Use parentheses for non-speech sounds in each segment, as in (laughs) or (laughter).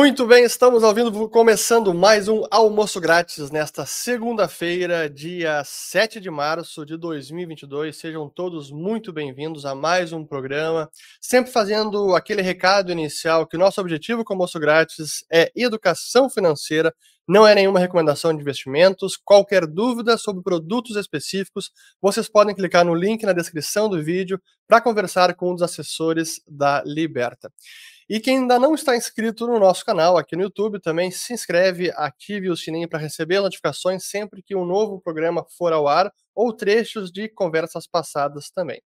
Muito bem, estamos vivo, começando mais um almoço grátis nesta segunda-feira, dia 7 de março de 2022. Sejam todos muito bem-vindos a mais um programa, sempre fazendo aquele recado inicial que nosso objetivo com o almoço grátis é educação financeira, não é nenhuma recomendação de investimentos. Qualquer dúvida sobre produtos específicos, vocês podem clicar no link na descrição do vídeo para conversar com um dos assessores da Liberta. E quem ainda não está inscrito no nosso canal aqui no YouTube, também se inscreve, ative o sininho para receber notificações sempre que um novo programa for ao ar ou trechos de conversas passadas também.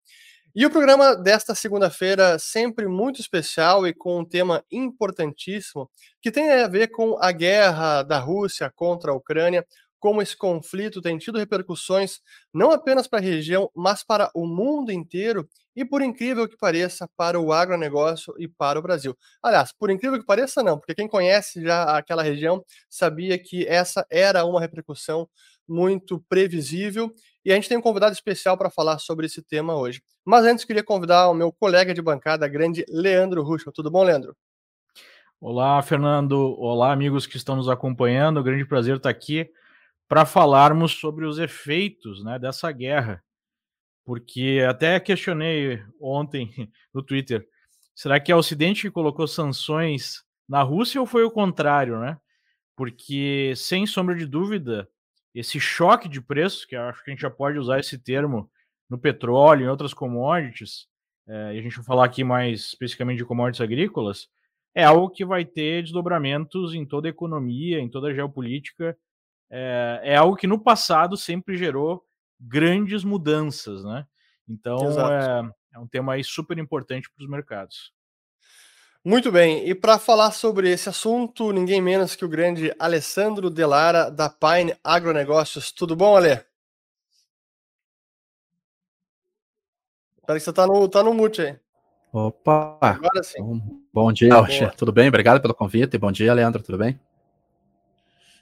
E o programa desta segunda-feira, sempre muito especial e com um tema importantíssimo, que tem a ver com a guerra da Rússia contra a Ucrânia, como esse conflito tem tido repercussões não apenas para a região, mas para o mundo inteiro e, por incrível que pareça, para o agronegócio e para o Brasil. Aliás, por incrível que pareça, não, porque quem conhece já aquela região sabia que essa era uma repercussão muito previsível e a gente tem um convidado especial para falar sobre esse tema hoje. Mas antes, queria convidar o meu colega de bancada, grande Leandro Ruxo. Tudo bom, Leandro? Olá, Fernando. Olá, amigos que estão nos acompanhando. Grande prazer estar aqui para falarmos sobre os efeitos né, dessa guerra. Porque até questionei ontem (laughs) no Twitter: será que é o Ocidente que colocou sanções na Rússia ou foi o contrário, né? Porque, sem sombra de dúvida, esse choque de preços, que acho que a gente já pode usar esse termo no petróleo e em outras commodities, é, e a gente vai falar aqui mais especificamente de commodities agrícolas, é algo que vai ter desdobramentos em toda a economia, em toda a geopolítica é, é algo que no passado sempre gerou grandes mudanças, né? Então é, é, um tema aí super importante para os mercados. Muito bem, e para falar sobre esse assunto, ninguém menos que o grande Alessandro Delara, da Pine Agronegócios. Tudo bom, Ale? Parece que você está no, tá no mute aí. Opa! Agora sim. Bom, bom dia, tá tudo bem? Obrigado pelo convite. Bom dia, Leandro, tudo bem?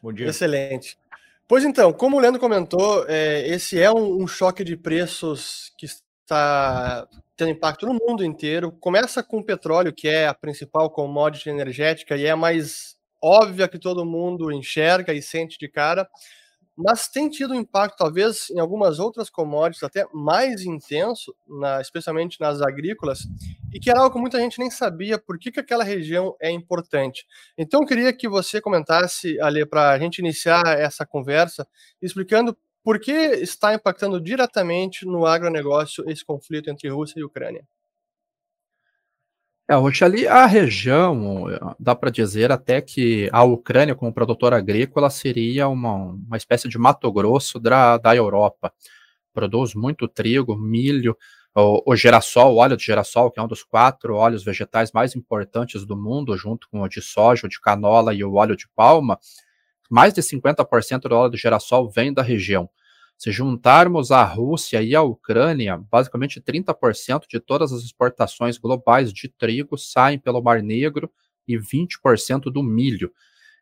Bom dia. Excelente. Pois então, como o Leandro comentou, é, esse é um, um, choque de preços que está tendo impacto no mundo inteiro. Começa com o petróleo, que é a principal commodity energética e é a mais óbvia que todo mundo enxerga e sente de cara mas tem tido impacto, talvez, em algumas outras commodities até mais intenso, na, especialmente nas agrícolas, e que era algo que muita gente nem sabia por que, que aquela região é importante. Então, eu queria que você comentasse, Ali, para a gente iniciar essa conversa, explicando por que está impactando diretamente no agronegócio esse conflito entre Rússia e Ucrânia. É, hoje ali a região, dá para dizer até que a Ucrânia, como produtora agrícola, seria uma, uma espécie de Mato Grosso da, da Europa. Produz muito trigo, milho, o, o girassol, o óleo de girassol, que é um dos quatro óleos vegetais mais importantes do mundo, junto com o de soja, o de canola e o óleo de palma. Mais de 50% do óleo de girassol vem da região. Se juntarmos a Rússia e a Ucrânia, basicamente 30% de todas as exportações globais de trigo saem pelo Mar Negro e 20% do milho.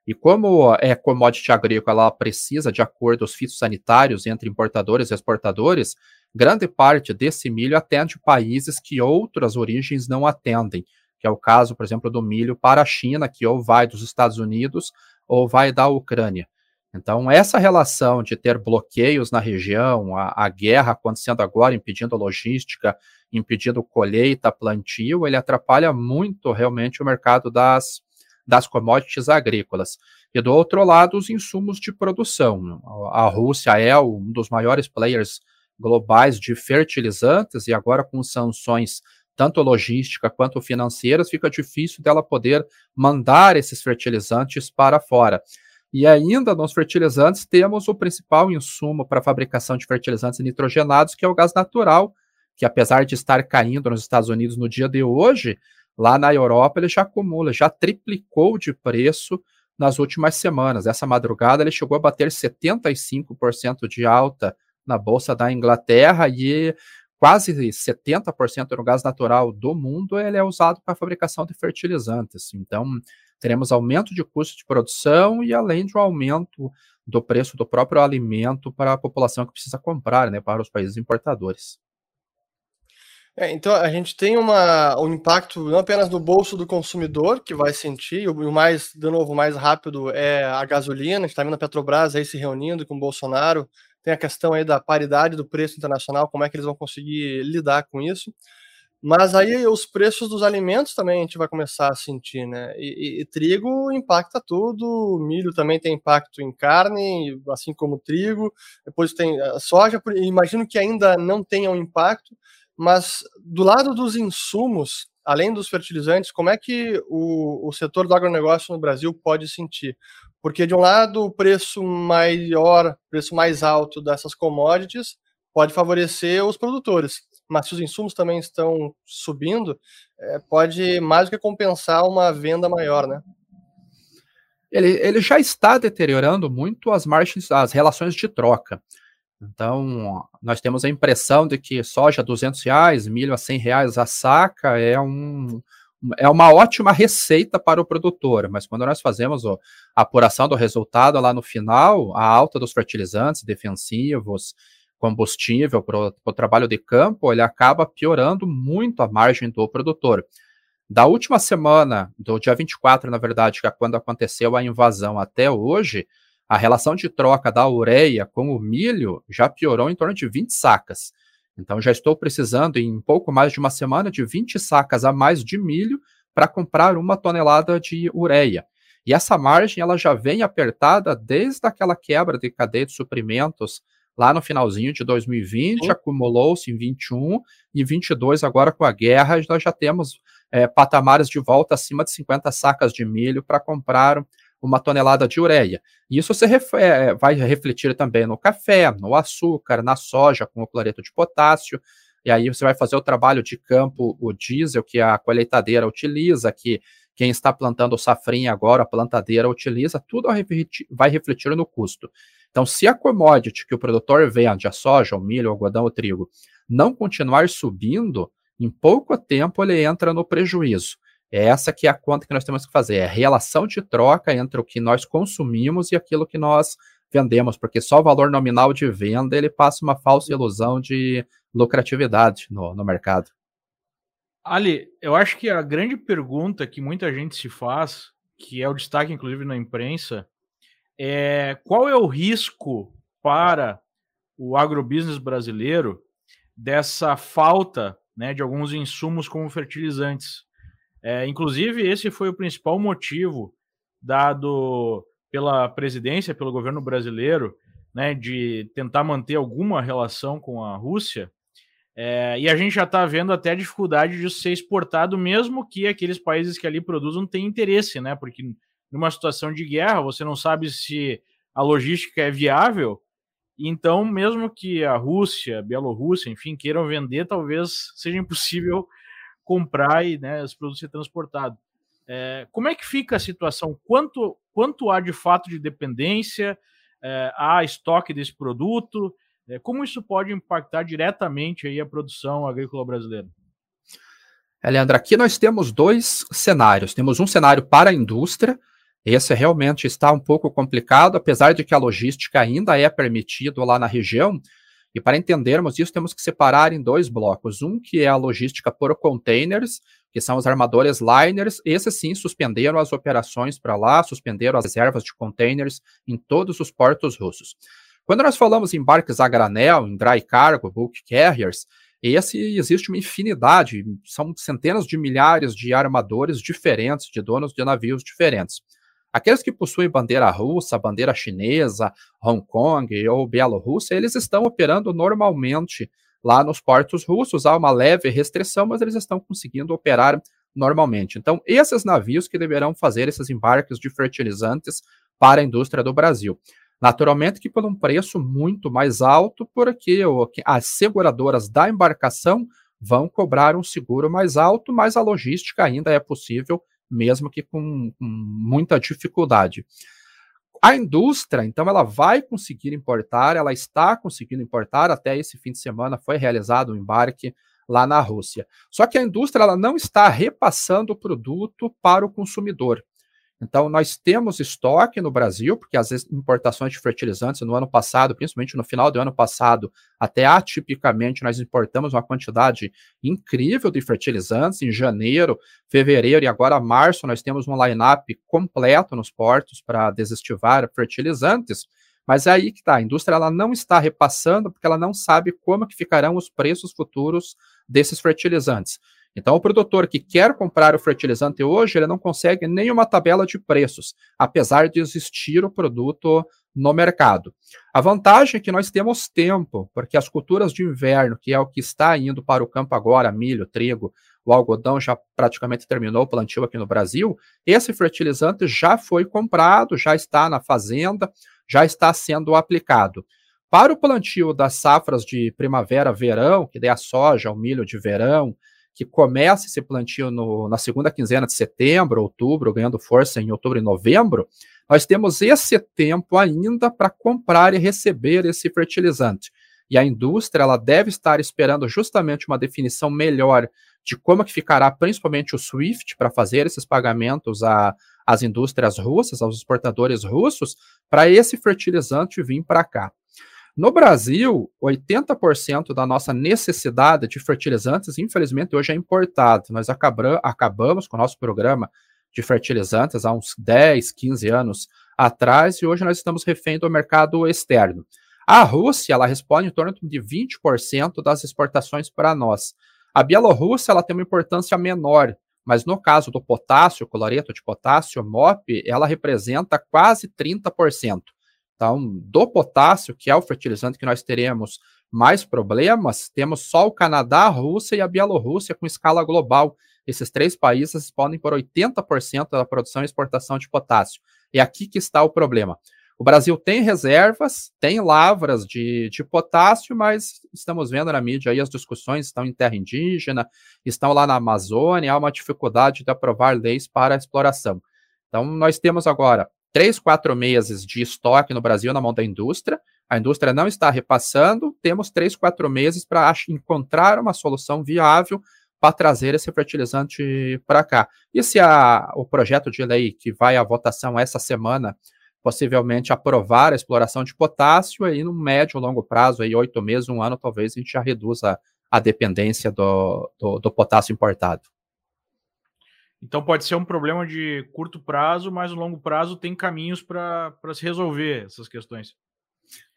E como é commodity agrícola, ela precisa de acordos fitossanitários entre importadores e exportadores, grande parte desse milho atende países que outras origens não atendem, que é o caso, por exemplo, do milho para a China, que ou vai dos Estados Unidos ou vai da Ucrânia. Então, essa relação de ter bloqueios na região, a, a guerra acontecendo agora, impedindo logística, impedindo colheita, plantio, ele atrapalha muito realmente o mercado das, das commodities agrícolas. E do outro lado, os insumos de produção. A Rússia é um dos maiores players globais de fertilizantes e agora com sanções tanto logística quanto financeiras, fica difícil dela poder mandar esses fertilizantes para fora. E ainda nos fertilizantes temos o principal insumo para a fabricação de fertilizantes nitrogenados, que é o gás natural, que apesar de estar caindo nos Estados Unidos no dia de hoje, lá na Europa ele já acumula, já triplicou de preço nas últimas semanas. Essa madrugada ele chegou a bater 75% de alta na bolsa da Inglaterra e quase 70% do gás natural do mundo ele é usado para a fabricação de fertilizantes. Então, teremos aumento de custo de produção e além um aumento do preço do próprio alimento para a população que precisa comprar, né, para os países importadores. É, então a gente tem uma, um impacto não apenas no bolso do consumidor, que vai sentir, o mais, de novo, mais rápido é a gasolina. A gente está vendo a Petrobras aí se reunindo com o Bolsonaro. Tem a questão aí da paridade do preço internacional, como é que eles vão conseguir lidar com isso. Mas aí os preços dos alimentos também a gente vai começar a sentir, né? E, e, e, trigo impacta tudo, milho também tem impacto em carne, assim como trigo. Depois tem a soja, imagino que ainda não tenha um impacto, mas do lado dos insumos, além dos fertilizantes, como é que o, o setor do agronegócio no Brasil pode sentir? Porque de um lado o preço maior, preço mais alto dessas commodities pode favorecer os produtores mas se os insumos também estão subindo, é, pode mais do que compensar uma venda maior, né? Ele, ele já está deteriorando muito as margens, as relações de troca. Então, nós temos a impressão de que soja a 200 reais, milho a 100 reais a saca é, um, é uma ótima receita para o produtor, mas quando nós fazemos a apuração do resultado lá no final, a alta dos fertilizantes defensivos, combustível para o trabalho de campo, ele acaba piorando muito a margem do produtor. Da última semana, do dia 24, na verdade, que é quando aconteceu a invasão até hoje, a relação de troca da ureia com o milho já piorou em torno de 20 sacas. Então já estou precisando, em pouco mais de uma semana, de 20 sacas a mais de milho para comprar uma tonelada de ureia. E essa margem ela já vem apertada desde aquela quebra de cadeia de suprimentos lá no finalzinho de 2020, uhum. acumulou-se em 21 e 22 agora com a guerra, nós já temos é, patamares de volta acima de 50 sacas de milho para comprar uma tonelada de ureia. E isso se ref é, vai refletir também no café, no açúcar, na soja com o cloreto de potássio, e aí você vai fazer o trabalho de campo, o diesel que a colheitadeira utiliza, que quem está plantando o safrinha agora, a plantadeira utiliza, tudo vai refletir no custo. Então, se a commodity que o produtor vende, a soja, o milho, o algodão, o trigo, não continuar subindo, em pouco tempo ele entra no prejuízo. É essa que é a conta que nós temos que fazer, é a relação de troca entre o que nós consumimos e aquilo que nós vendemos, porque só o valor nominal de venda ele passa uma falsa ilusão de lucratividade no, no mercado. Ali, eu acho que a grande pergunta que muita gente se faz, que é o destaque inclusive na imprensa, é, qual é o risco para o agrobusiness brasileiro dessa falta né, de alguns insumos como fertilizantes? É, inclusive, esse foi o principal motivo dado pela presidência, pelo governo brasileiro, né, de tentar manter alguma relação com a Rússia. É, e a gente já está vendo até a dificuldade de ser exportado, mesmo que aqueles países que ali produzam tenham interesse, né? Porque numa situação de guerra, você não sabe se a logística é viável. Então, mesmo que a Rússia, a Bielorrússia, enfim, queiram vender, talvez seja impossível (laughs) comprar e né, os produtos ser transportados. É, como é que fica a situação? Quanto, quanto há de fato de dependência? É, há estoque desse produto? É, como isso pode impactar diretamente aí a produção agrícola brasileira? É, Leandro, aqui nós temos dois cenários. Temos um cenário para a indústria, esse realmente está um pouco complicado, apesar de que a logística ainda é permitida lá na região. E para entendermos isso, temos que separar em dois blocos. Um que é a logística por containers, que são os armadores liners. Esses sim suspenderam as operações para lá, suspenderam as reservas de containers em todos os portos russos. Quando nós falamos em barcos a granel, em dry cargo, bulk carriers, esse existe uma infinidade, são centenas de milhares de armadores diferentes, de donos de navios diferentes. Aqueles que possuem bandeira russa, bandeira chinesa, Hong Kong ou Bielorrússia, eles estão operando normalmente lá nos portos russos. Há uma leve restrição, mas eles estão conseguindo operar normalmente. Então, esses navios que deverão fazer esses embarques de fertilizantes para a indústria do Brasil. Naturalmente que por um preço muito mais alto, porque as seguradoras da embarcação vão cobrar um seguro mais alto, mas a logística ainda é possível mesmo que com, com muita dificuldade. A indústria, então, ela vai conseguir importar, ela está conseguindo importar, até esse fim de semana foi realizado um embarque lá na Rússia. Só que a indústria ela não está repassando o produto para o consumidor. Então, nós temos estoque no Brasil, porque as importações de fertilizantes no ano passado, principalmente no final do ano passado, até atipicamente, nós importamos uma quantidade incrível de fertilizantes. Em janeiro, fevereiro e agora março, nós temos um line-up completo nos portos para desestivar fertilizantes. Mas é aí que está, a indústria ela não está repassando porque ela não sabe como que ficarão os preços futuros desses fertilizantes. Então, o produtor que quer comprar o fertilizante hoje, ele não consegue nenhuma tabela de preços, apesar de existir o produto no mercado. A vantagem é que nós temos tempo, porque as culturas de inverno, que é o que está indo para o campo agora, milho, trigo, o algodão já praticamente terminou o plantio aqui no Brasil, esse fertilizante já foi comprado, já está na fazenda, já está sendo aplicado. Para o plantio das safras de primavera, verão, que é a soja, o milho de verão, que começa esse plantio no, na segunda quinzena de setembro, outubro, ganhando força em outubro e novembro, nós temos esse tempo ainda para comprar e receber esse fertilizante. E a indústria ela deve estar esperando justamente uma definição melhor de como que ficará principalmente o SWIFT para fazer esses pagamentos a, às indústrias russas, aos exportadores russos, para esse fertilizante vir para cá. No Brasil, 80% da nossa necessidade de fertilizantes, infelizmente, hoje é importado. Nós acabamos, com o nosso programa de fertilizantes há uns 10, 15 anos atrás e hoje nós estamos refém do mercado externo. A Rússia, ela responde em torno de 20% das exportações para nós. A Bielorrússia, ela tem uma importância menor, mas no caso do potássio, cloreto de potássio, MOP, ela representa quase 30%. Então, do potássio, que é o fertilizante que nós teremos mais problemas, temos só o Canadá, a Rússia e a Bielorrússia com escala global. Esses três países respondem por 80% da produção e exportação de potássio. É aqui que está o problema. O Brasil tem reservas, tem lavras de, de potássio, mas estamos vendo na mídia aí as discussões estão em terra indígena, estão lá na Amazônia, há uma dificuldade de aprovar leis para a exploração. Então, nós temos agora três, quatro meses de estoque no Brasil na mão da indústria, a indústria não está repassando, temos três, quatro meses para encontrar uma solução viável para trazer esse fertilizante para cá. E se a, o projeto de lei que vai à votação essa semana possivelmente aprovar a exploração de potássio, aí no médio, longo prazo, aí oito meses, um ano, talvez a gente já reduza a dependência do, do, do potássio importado. Então pode ser um problema de curto prazo, mas no longo prazo tem caminhos para se resolver essas questões.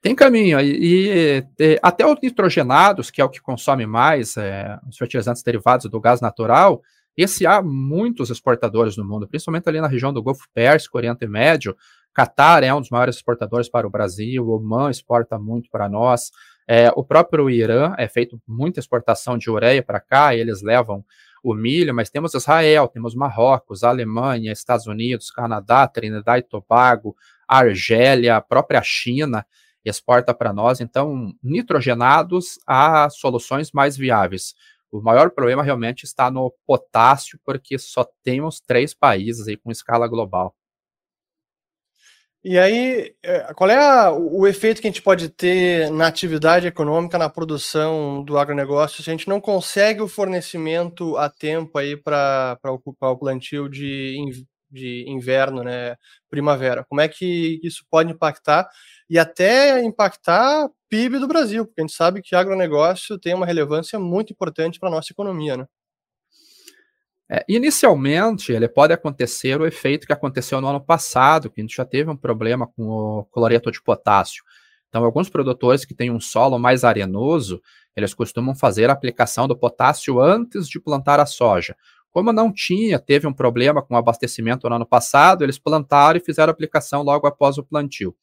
Tem caminho, e, e, até os nitrogenados, que é o que consome mais, é, os fertilizantes derivados do gás natural, esse há muitos exportadores no mundo, principalmente ali na região do Golfo Pérsico, Oriente Médio. Catar é um dos maiores exportadores para o Brasil, o Oman exporta muito para nós. É, o próprio Irã é feito muita exportação de ureia para cá, eles levam o milho, mas temos Israel, temos Marrocos, Alemanha, Estados Unidos, Canadá, Trinidad e Tobago, Argélia, a própria China exporta para nós. Então, nitrogenados há soluções mais viáveis. O maior problema realmente está no potássio, porque só temos três países aí com escala global. E aí, é, qual é a, o efeito que a gente pode ter na atividade econômica, na produção do agronegócio, se a gente não consegue o fornecimento a tempo aí para ocupar o plantio de, de inverno, né, primavera? Como é que isso pode impactar e até impactar PIB do Brasil? Porque a gente sabe que agronegócio tem uma relevância muito importante para a nossa economia, né? É, inicialmente, ele pode acontecer o efeito que aconteceu no ano passado, que a gente já teve um problema com o cloreto de potássio. Então, alguns produtores que têm um solo mais arenoso, eles costumam fazer a aplicação do potássio antes de plantar a soja. Como não tinha, teve um problema com o abastecimento no ano passado, eles plantaram e fizeram a aplicação logo após o plantio.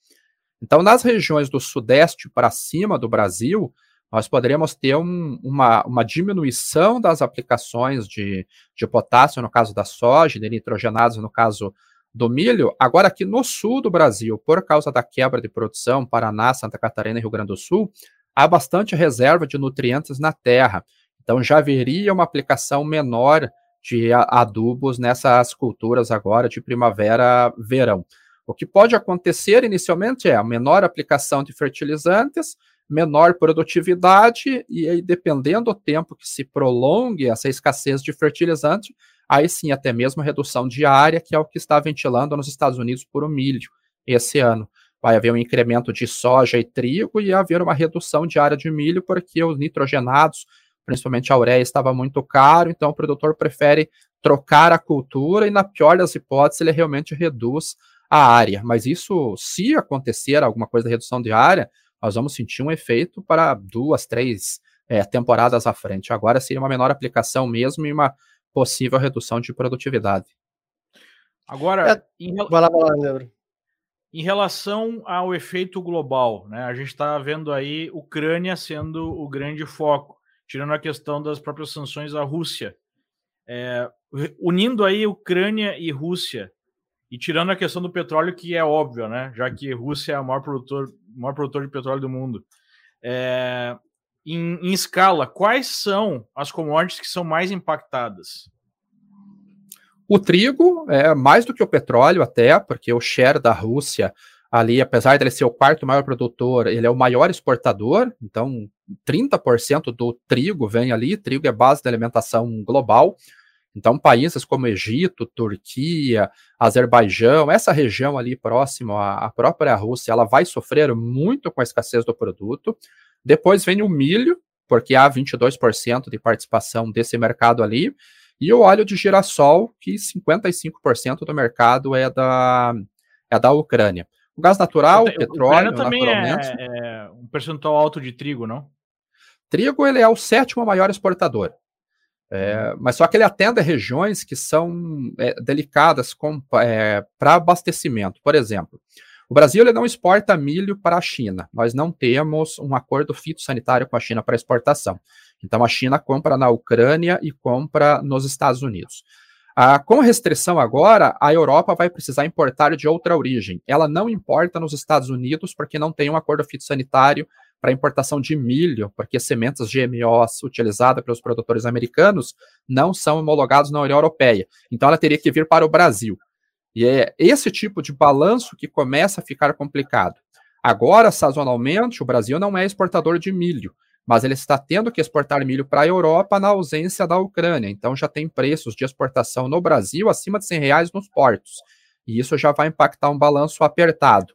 Então, nas regiões do sudeste para cima do Brasil, nós poderíamos ter um, uma, uma diminuição das aplicações de, de potássio, no caso da soja, de nitrogenados, no caso do milho. Agora, aqui no sul do Brasil, por causa da quebra de produção, Paraná, Santa Catarina e Rio Grande do Sul, há bastante reserva de nutrientes na terra. Então, já haveria uma aplicação menor de adubos nessas culturas agora de primavera, verão. O que pode acontecer inicialmente é a menor aplicação de fertilizantes, menor produtividade, e aí, dependendo do tempo que se prolongue essa escassez de fertilizante, aí sim até mesmo redução diária, que é o que está ventilando nos Estados Unidos por milho esse ano. Vai haver um incremento de soja e trigo e haver uma redução diária de milho, porque os nitrogenados, principalmente a ureia, estava muito caro, então o produtor prefere trocar a cultura e, na pior das hipóteses, ele realmente reduz a área. Mas isso, se acontecer alguma coisa de redução de área, nós vamos sentir um efeito para duas, três é, temporadas à frente. Agora seria uma menor aplicação mesmo e uma possível redução de produtividade. Agora, é, em, vai lá, vai lá, em relação ao efeito global, né, a gente está vendo aí Ucrânia sendo o grande foco, tirando a questão das próprias sanções à Rússia. É, unindo aí Ucrânia e Rússia, e tirando a questão do petróleo, que é óbvio, né? Já que Rússia é o maior produtor, maior produtor de petróleo do mundo. É, em, em, escala, quais são as commodities que são mais impactadas? O trigo é mais do que o petróleo, até, porque o share da Rússia ali, apesar dele ser o quarto maior produtor, ele é o maior exportador, então 30% do trigo vem ali, trigo é base da alimentação global. Então, países como Egito, Turquia, Azerbaijão, essa região ali próximo à, própria Rússia, ela vai sofrer muito com a escassez do produto. Depois vem o milho, porque há 22% de participação desse mercado ali, e o óleo de girassol, que 55% do mercado é da, é da Ucrânia. O gás natural, o petróleo, também naturalmente. É, é um percentual alto de trigo, não? Trigo ele é o sétimo maior exportador. É, mas só que ele atende a regiões que são é, delicadas é, para abastecimento. Por exemplo, o Brasil ele não exporta milho para a China. Nós não temos um acordo fitossanitário com a China para exportação. Então a China compra na Ucrânia e compra nos Estados Unidos. Ah, com restrição agora, a Europa vai precisar importar de outra origem. Ela não importa nos Estados Unidos porque não tem um acordo fitossanitário para importação de milho, porque sementes GMOs utilizadas pelos produtores americanos não são homologados na União Europeia. Então ela teria que vir para o Brasil. E é esse tipo de balanço que começa a ficar complicado. Agora, sazonalmente, o Brasil não é exportador de milho, mas ele está tendo que exportar milho para a Europa na ausência da Ucrânia. Então já tem preços de exportação no Brasil acima de 100 reais nos portos. E isso já vai impactar um balanço apertado.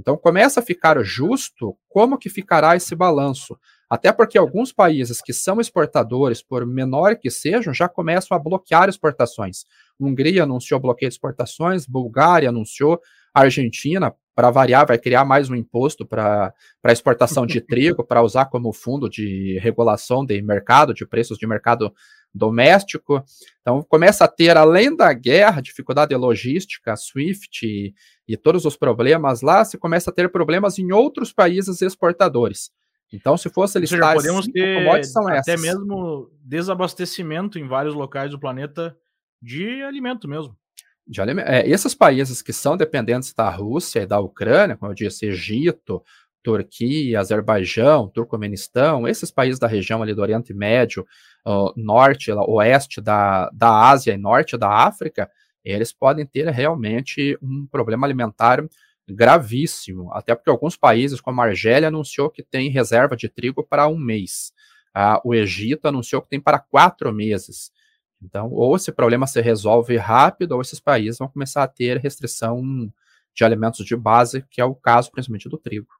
Então começa a ficar justo como que ficará esse balanço. Até porque alguns países que são exportadores, por menor que sejam, já começam a bloquear exportações. Hungria anunciou bloqueio de exportações, Bulgária anunciou, a Argentina, para variar, vai criar mais um imposto para exportação de (laughs) trigo, para usar como fundo de regulação de mercado, de preços de mercado doméstico. Então, começa a ter, além da guerra, dificuldade logística, SWIFT e, e todos os problemas lá, se começa a ter problemas em outros países exportadores. Então, se fosse listar seja, podemos ter até mesmo desabastecimento em vários locais do planeta de alimento mesmo. De. É, esses países que são dependentes da Rússia e da Ucrânia, como eu disse, Egito, Turquia, Azerbaijão, Turcomenistão, esses países da região ali do Oriente Médio, uh, norte, oeste da, da Ásia e norte da África, eles podem ter realmente um problema alimentar gravíssimo, até porque alguns países, como a Argélia, anunciou que tem reserva de trigo para um mês. Uh, o Egito anunciou que tem para quatro meses. Então, ou esse problema se resolve rápido, ou esses países vão começar a ter restrição de alimentos de base, que é o caso principalmente do trigo.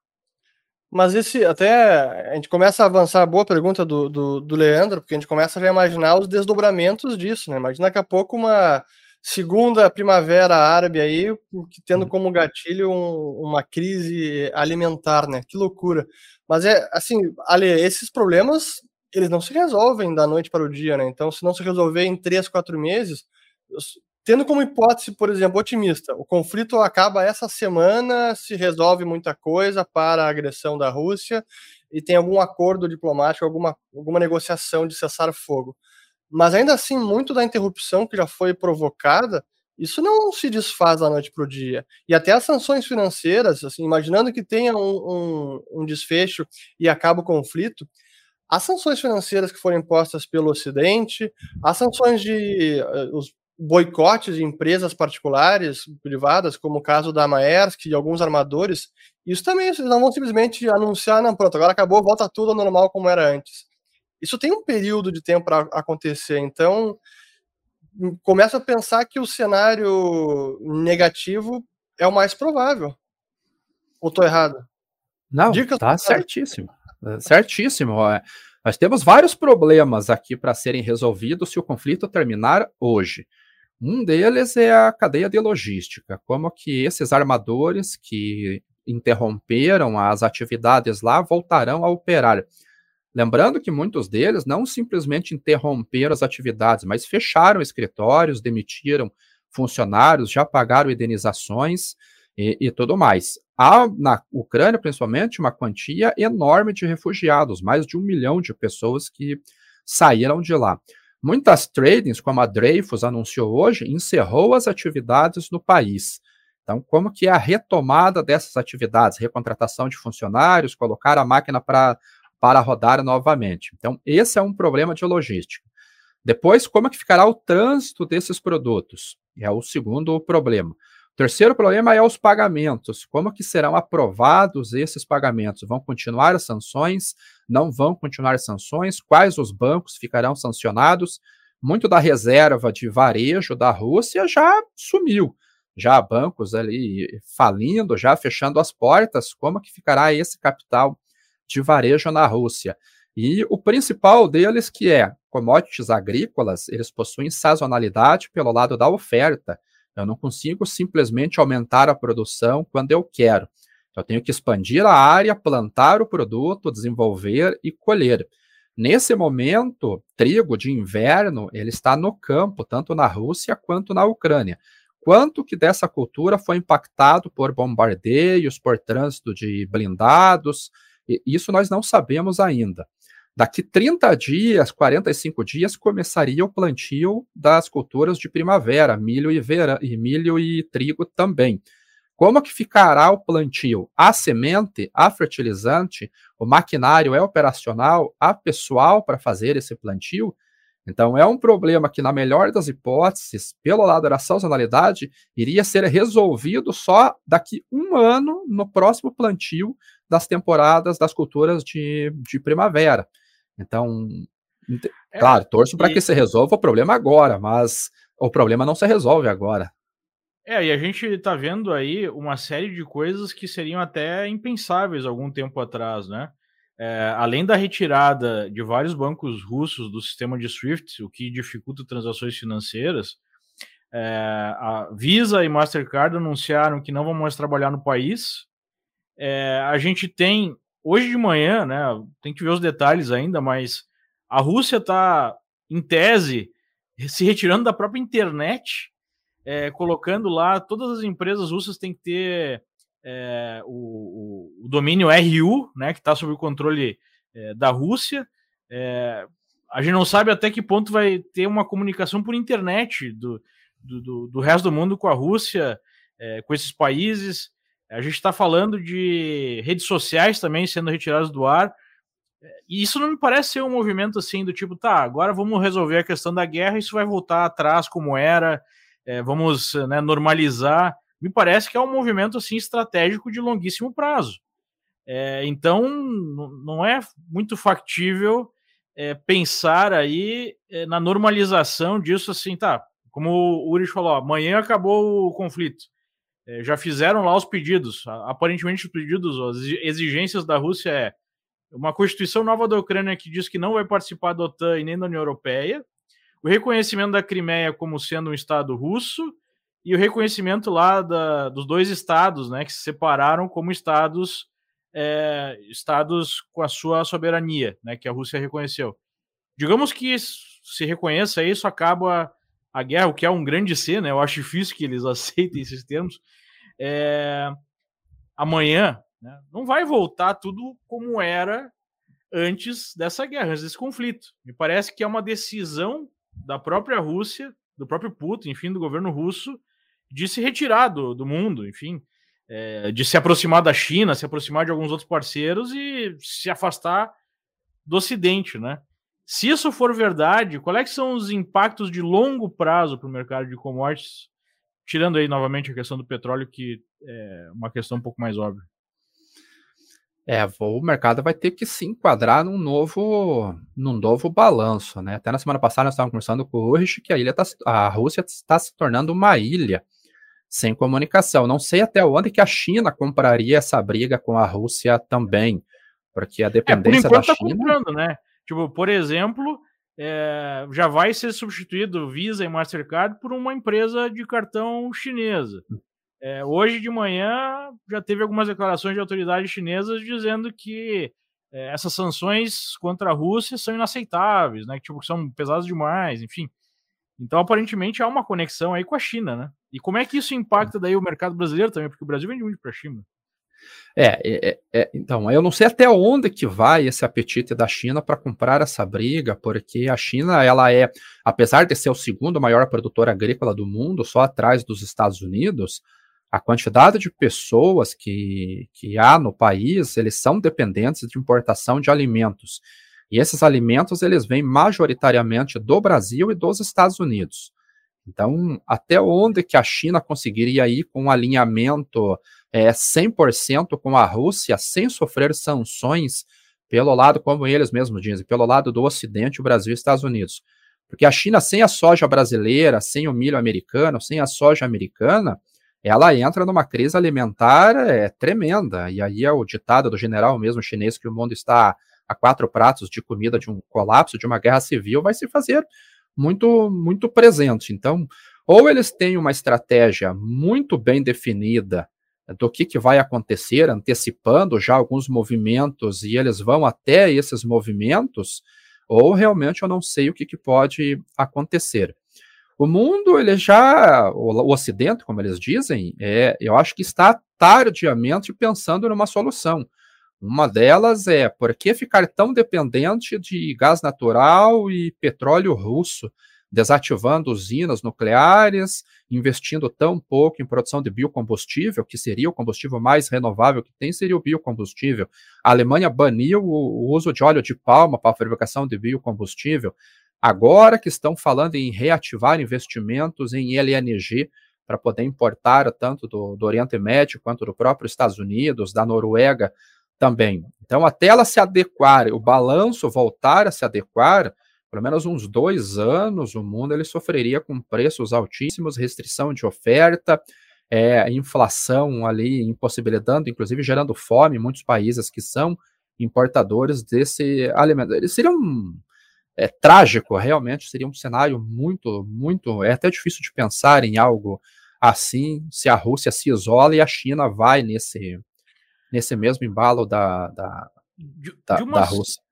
Mas esse, até, a gente começa a avançar, boa pergunta do, do, do Leandro, porque a gente começa a imaginar os desdobramentos disso, né? Imagina daqui a pouco uma segunda primavera árabe aí, tendo como gatilho um, uma crise alimentar, né? Que loucura. Mas é, assim, Ale, esses problemas eles não se resolvem da noite para o dia, né? Então, se não se resolver em três, quatro meses, tendo como hipótese, por exemplo, otimista, o conflito acaba essa semana, se resolve muita coisa para a agressão da Rússia e tem algum acordo diplomático, alguma, alguma negociação de cessar fogo. Mas ainda assim, muito da interrupção que já foi provocada, isso não se desfaz da noite para o dia. E até as sanções financeiras, assim, imaginando que tenha um, um, um desfecho e acaba o conflito, as sanções financeiras que foram impostas pelo Ocidente, as sanções de uh, os boicotes de empresas particulares, privadas, como o caso da Maersk e alguns armadores, isso também eles não vão simplesmente anunciar, não, pronto, agora acabou, volta tudo ao normal como era antes. Isso tem um período de tempo para acontecer, então começo a pensar que o cenário negativo é o mais provável. Ou estou errado? Não, Dicas tá certíssimo. É, certíssimo. Nós temos vários problemas aqui para serem resolvidos se o conflito terminar hoje. Um deles é a cadeia de logística, como que esses armadores que interromperam as atividades lá voltarão a operar. Lembrando que muitos deles não simplesmente interromperam as atividades, mas fecharam escritórios, demitiram funcionários, já pagaram indenizações e, e tudo mais. Há na Ucrânia, principalmente, uma quantia enorme de refugiados, mais de um milhão de pessoas que saíram de lá. Muitas tradings, como a Dreyfus anunciou hoje, encerrou as atividades no país. Então, como que é a retomada dessas atividades? Recontratação de funcionários, colocar a máquina para rodar novamente. Então, esse é um problema de logística. Depois, como é que ficará o trânsito desses produtos? É o segundo problema. Terceiro problema é os pagamentos. Como que serão aprovados esses pagamentos? Vão continuar as sanções? Não vão continuar as sanções? Quais os bancos ficarão sancionados? Muito da reserva de varejo da Rússia já sumiu. Já bancos ali falindo, já fechando as portas. Como que ficará esse capital de varejo na Rússia? E o principal deles, que é commodities agrícolas, eles possuem sazonalidade pelo lado da oferta. Eu não consigo simplesmente aumentar a produção quando eu quero. Eu tenho que expandir a área, plantar o produto, desenvolver e colher. Nesse momento, trigo de inverno, ele está no campo, tanto na Rússia quanto na Ucrânia. Quanto que dessa cultura foi impactado por bombardeios, por trânsito de blindados, isso nós não sabemos ainda. Daqui 30 dias, 45 dias, começaria o plantio das culturas de primavera, milho e, vera, e milho e trigo também. Como que ficará o plantio? Há semente, há fertilizante, o maquinário é operacional, há pessoal para fazer esse plantio? Então, é um problema que, na melhor das hipóteses, pelo lado da sazonalidade, iria ser resolvido só daqui um ano no próximo plantio das temporadas das culturas de, de primavera. Então, é, claro, torço para que se resolva o problema agora, mas o problema não se resolve agora. É, e a gente está vendo aí uma série de coisas que seriam até impensáveis algum tempo atrás, né? É, além da retirada de vários bancos russos do sistema de SWIFT, o que dificulta transações financeiras, é, a Visa e Mastercard anunciaram que não vão mais trabalhar no país. É, a gente tem hoje de manhã, né? Tem que ver os detalhes ainda, mas a Rússia está, em tese, se retirando da própria internet, é, colocando lá todas as empresas russas têm que ter é, o, o, domínio RU, né? Que está sob o controle é, da Rússia. É, a gente não sabe até que ponto vai ter uma comunicação por internet do, do, do resto do mundo com a Rússia, é, com esses países. A gente está falando de redes sociais também sendo retiradas do ar. E isso não me parece ser um movimento assim do tipo, tá, agora vamos resolver a questão da guerra, isso vai voltar atrás como era, é, vamos né, normalizar. Me parece que é um movimento assim estratégico de longuíssimo prazo. É, então, não é muito factível é, pensar aí é, na normalização disso assim, tá? Como o Uri falou, amanhã acabou o conflito. É, já fizeram lá os pedidos. Aparentemente, os pedidos, as exigências da Rússia é uma constituição nova da Ucrânia que diz que não vai participar da OTAN e nem da União Europeia, o reconhecimento da Crimeia como sendo um estado russo e o reconhecimento lá da, dos dois estados, né, que se separaram como estados é, estados com a sua soberania, né, que a Rússia reconheceu. Digamos que se reconheça isso, acaba a guerra, o que é um grande C, né? Eu acho difícil que eles (laughs) aceitem esses termos, é, amanhã né, não vai voltar tudo como era antes dessa guerra, antes desse conflito. Me parece que é uma decisão da própria Rússia, do próprio Putin, enfim, do governo russo, de se retirar do, do mundo, enfim, é, de se aproximar da China, se aproximar de alguns outros parceiros e se afastar do Ocidente, né? Se isso for verdade, quais é são os impactos de longo prazo para o mercado de commodities tirando aí novamente a questão do petróleo, que é uma questão um pouco mais óbvia. É, o mercado vai ter que se enquadrar num novo, num novo balanço, né? Até na semana passada nós estávamos conversando com o Urich que a, ilha tá, a Rússia está se tornando uma ilha sem comunicação. Não sei até onde que a China compraria essa briga com a Rússia também, porque a dependência é, por da tá China... Comprando, né? Tipo, por exemplo, é, já vai ser substituído Visa e Mastercard por uma empresa de cartão chinesa. Hum. É, hoje de manhã já teve algumas declarações de autoridades chinesas dizendo que é, essas sanções contra a Rússia são inaceitáveis, né? Que tipo, são pesadas demais, enfim. Então, aparentemente, há uma conexão aí com a China, né? E como é que isso impacta daí o mercado brasileiro também? Porque o Brasil vende muito para a China. É, é, é, então, eu não sei até onde que vai esse apetite da China para comprar essa briga, porque a China, ela é, apesar de ser o segundo maior produtor agrícola do mundo, só atrás dos Estados Unidos, a quantidade de pessoas que, que há no país, eles são dependentes de importação de alimentos. E esses alimentos, eles vêm majoritariamente do Brasil e dos Estados Unidos. Então, até onde que a China conseguiria ir com um alinhamento é, 100% com a Rússia, sem sofrer sanções pelo lado, como eles mesmos dizem, pelo lado do Ocidente, o Brasil e Estados Unidos. Porque a China, sem a soja brasileira, sem o milho americano, sem a soja americana, ela entra numa crise alimentar é, tremenda. E aí é o ditado do general mesmo chinês que o mundo está a quatro pratos de comida de um colapso, de uma guerra civil, vai se fazer muito, muito presente. Então, ou eles têm uma estratégia muito bem definida do que, que vai acontecer, antecipando já alguns movimentos e eles vão até esses movimentos, ou realmente eu não sei o que, que pode acontecer. O mundo, ele já, o, Ocidente, como eles dizem, é, eu acho que está tardiamente pensando numa solução. Uma delas é por que ficar tão dependente de gás natural e petróleo russo, desativando usinas nucleares, investindo tão pouco em produção de biocombustível, que seria o combustível mais renovável que tem, seria o biocombustível. A Alemanha baniu o, uso de óleo de palma para a fabricação de biocombustível. Agora que estão falando em reativar investimentos em LNG para poder importar tanto do, do Oriente Médio quanto do próprio Estados Unidos, da Noruega também. Então, até ela se adequar, o balanço voltar a se adequar, pelo menos uns dois anos, o mundo ele sofreria com preços altíssimos, restrição de oferta, é, inflação ali, impossibilitando, inclusive gerando fome em muitos países que são importadores desse alimento. Ele seria um, é, trágico, realmente seria um cenário muito, muito. É até difícil de pensar em algo assim, se a Rússia se isola e a China vai nesse, nesse mesmo embalo da, da, de, da, de uma, da Rússia.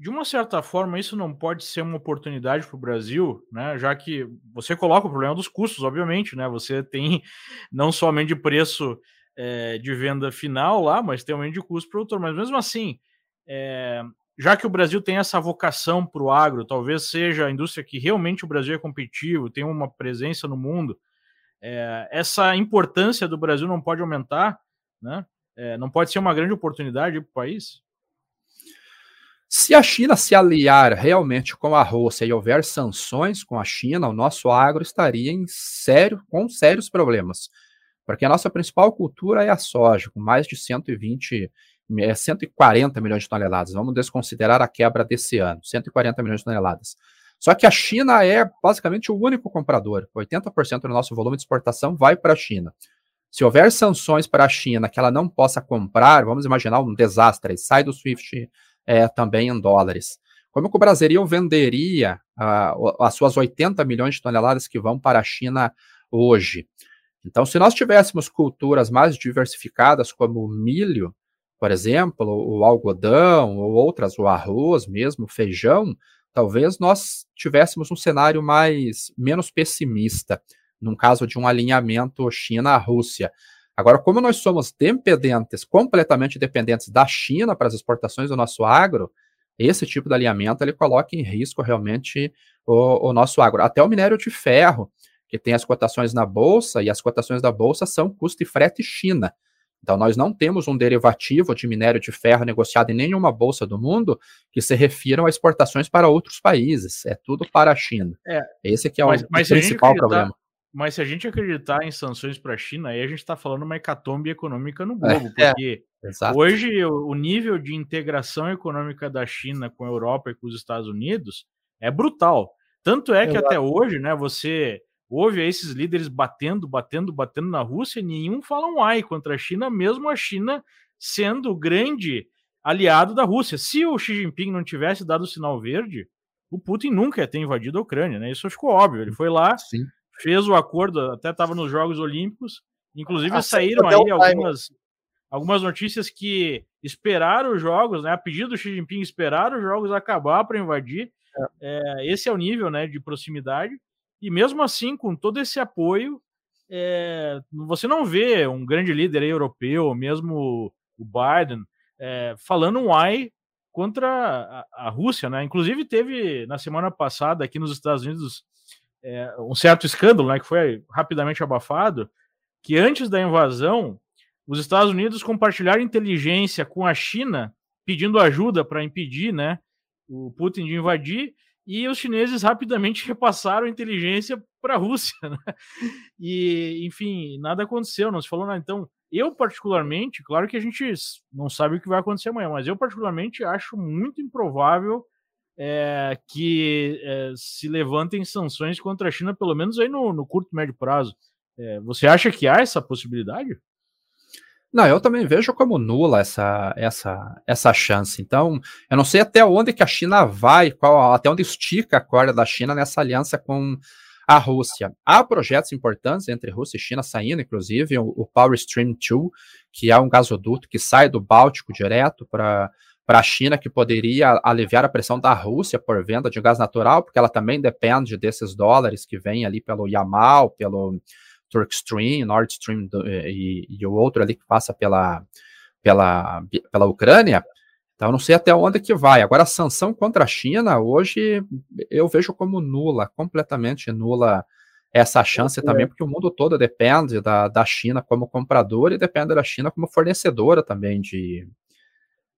De uma certa forma, isso não pode ser uma oportunidade para o Brasil, né? Já que você coloca o problema dos custos, obviamente, né? Você tem (laughs) não somente preço é, de venda final lá, mas tem aumento de custo produtor. Mas mesmo assim, é, já que o Brasil tem essa vocação para o agro, talvez seja a indústria que realmente o Brasil é competitivo, tem uma presença no mundo, é, essa importância do Brasil não pode aumentar, né? Não pode ser uma grande oportunidade para o país? Se a China se aliar realmente com a Rússia e houver sanções com a China, o nosso agro estaria em sério, com sérios problemas. Porque a nossa principal cultura é a soja, com mais de 120 é 140 milhões de toneladas. Vamos desconsiderar a quebra desse ano, 140 milhões de toneladas. Só que a China é basicamente o único comprador. 80% do nosso volume de exportação vai para a China. Se houver sanções para a China que ela não possa comprar, vamos imaginar um desastre, sai do SWIFT é, também em dólares. Como que o Brasil venderia uh, as suas 80 milhões de toneladas que vão para a China hoje? Então, se nós tivéssemos culturas mais diversificadas, como o milho, por exemplo, o algodão ou outras, o arroz mesmo, o feijão, talvez nós tivéssemos um cenário mais menos pessimista, num caso de um alinhamento China-Rússia. Agora, como nós somos dependentes, completamente dependentes da China para as exportações do nosso agro, esse tipo de alinhamento ele coloca em risco realmente o, o nosso agro. Até o minério de ferro, que tem as cotações na bolsa, e as cotações da bolsa são custo e frete China. Então, nós não temos um derivativo de minério de ferro negociado em nenhuma bolsa do mundo que se refiram a exportações para outros países. É tudo para a China. É, Esse aqui é mas, o, mas o principal problema. Mas se a gente acreditar em sanções para a China, aí a gente está falando uma hecatombe econômica no (laughs) globo, é, porque Exato. Hoje, o nível de integração econômica da China com a Europa e com os Estados Unidos é brutal. Tanto é que Exato. até hoje, né, você ouve esses líderes batendo, batendo, batendo na Rússia, e nenhum fala um ai contra a China, mesmo a China sendo o grande aliado da Rússia. Se o Xi Jinping não tivesse dado o sinal verde, o Putin nunca ia ter invadido a Ucrânia, né? Isso ficou óbvio. Ele foi lá, Sim. Fez o acordo, até estava nos Jogos Olímpicos, inclusive ah, saíram aí algumas, algumas notícias que esperaram os jogos, né? A pedido do Xi Jinping esperar os jogos acabar para invadir. É. É, esse é o nível, né, de proximidade. E mesmo assim, com todo esse apoio, é, você não vê um grande líder europeu, mesmo o Biden, é, falando um ai contra a, a, Rússia, né? Inclusive teve na semana passada aqui nos Estados Unidos é, um certo escândalo, né, que foi rapidamente abafado, que antes da invasão os Estados Unidos compartilharam inteligência com a China, pedindo ajuda para impedir né, o Putin de invadir, e os chineses rapidamente (laughs) repassaram inteligência para a Rússia. (laughs) Né? E, enfim, nada aconteceu, não se falou nada. Então, eu, particularmente, claro que a gente não sabe o que vai acontecer amanhã, mas eu, particularmente, acho muito improvável é, que é, se levantem sanções contra a China, pelo menos aí no, no curto médio prazo. É, você acha que há essa possibilidade? Não, eu também vejo como nula essa, essa, essa chance. Então, eu não sei até onde que a China vai, qual, até onde estica a corda da China nessa aliança com a Rússia. Há projetos importantes entre Rússia e China saindo, inclusive o, o Power Stream 2, que é um gasoduto que sai do Báltico direto para para a China, que poderia aliviar a pressão da Rússia por venda de gás natural, porque ela também depende desses dólares que vêm ali pelo Yamal, pelo Turkstream, Nord Stream eh, e, e, o outro ali que passa pela, pela, pela Ucrânia. Então, não sei até onde que vai. Agora, a sanção contra a China, hoje, eu vejo como nula, completamente nula essa chance é. também, porque o mundo todo depende da, da China como comprador e depende da China como fornecedora também de,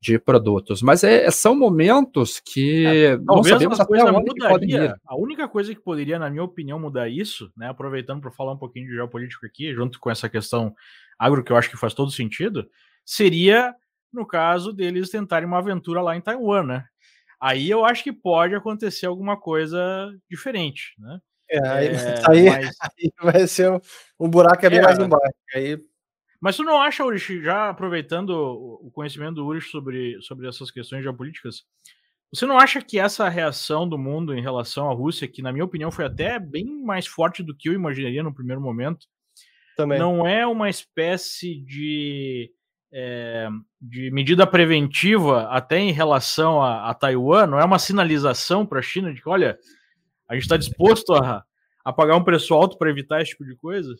de produtos. Mas é, são momentos que é, não sabemos até onde mudaria, A única coisa que poderia, na minha opinião, mudar isso, né, aproveitando para falar um pouquinho de geopolítica aqui, junto com essa questão agro, que eu acho que faz todo sentido, seria, no caso, deles tentarem uma aventura lá em Taiwan, né? Aí eu acho que pode acontecer alguma coisa diferente, né? É, aí, é, aí, mas... aí (laughs) vai ser um, um buraco é bem é, mais embaixo. Aí mas tu não acha, Urish, já aproveitando o conhecimento do Urish sobre, sobre essas questões geopolíticas, você não acha que essa reação do mundo em relação à Rússia, que na minha opinião foi até bem mais forte do que eu imaginaria no primeiro momento, Também. não é uma espécie de, é, de medida preventiva até em relação a, a Taiwan? Não é uma sinalização para a China de que, olha, a gente está disposto a, a pagar um preço alto para evitar esse tipo de coisa?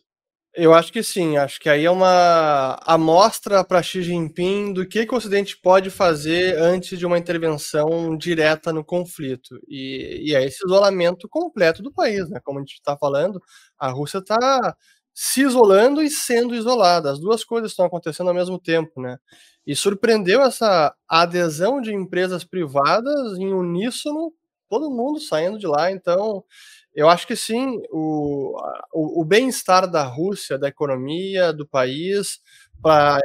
Eu acho que sim, acho que aí é uma amostra para Xi Jinping do que, que o Ocidente pode fazer antes de uma intervenção direta no conflito. E, e é esse isolamento completo do país, né? Como a gente está falando, a Rússia está se isolando e sendo isolada. As duas coisas estão acontecendo ao mesmo tempo, né? E surpreendeu essa adesão de empresas privadas em uníssono, todo mundo saindo de lá. Então, eu acho que sim, o, o, o bem-estar da Rússia, da economia, do país, para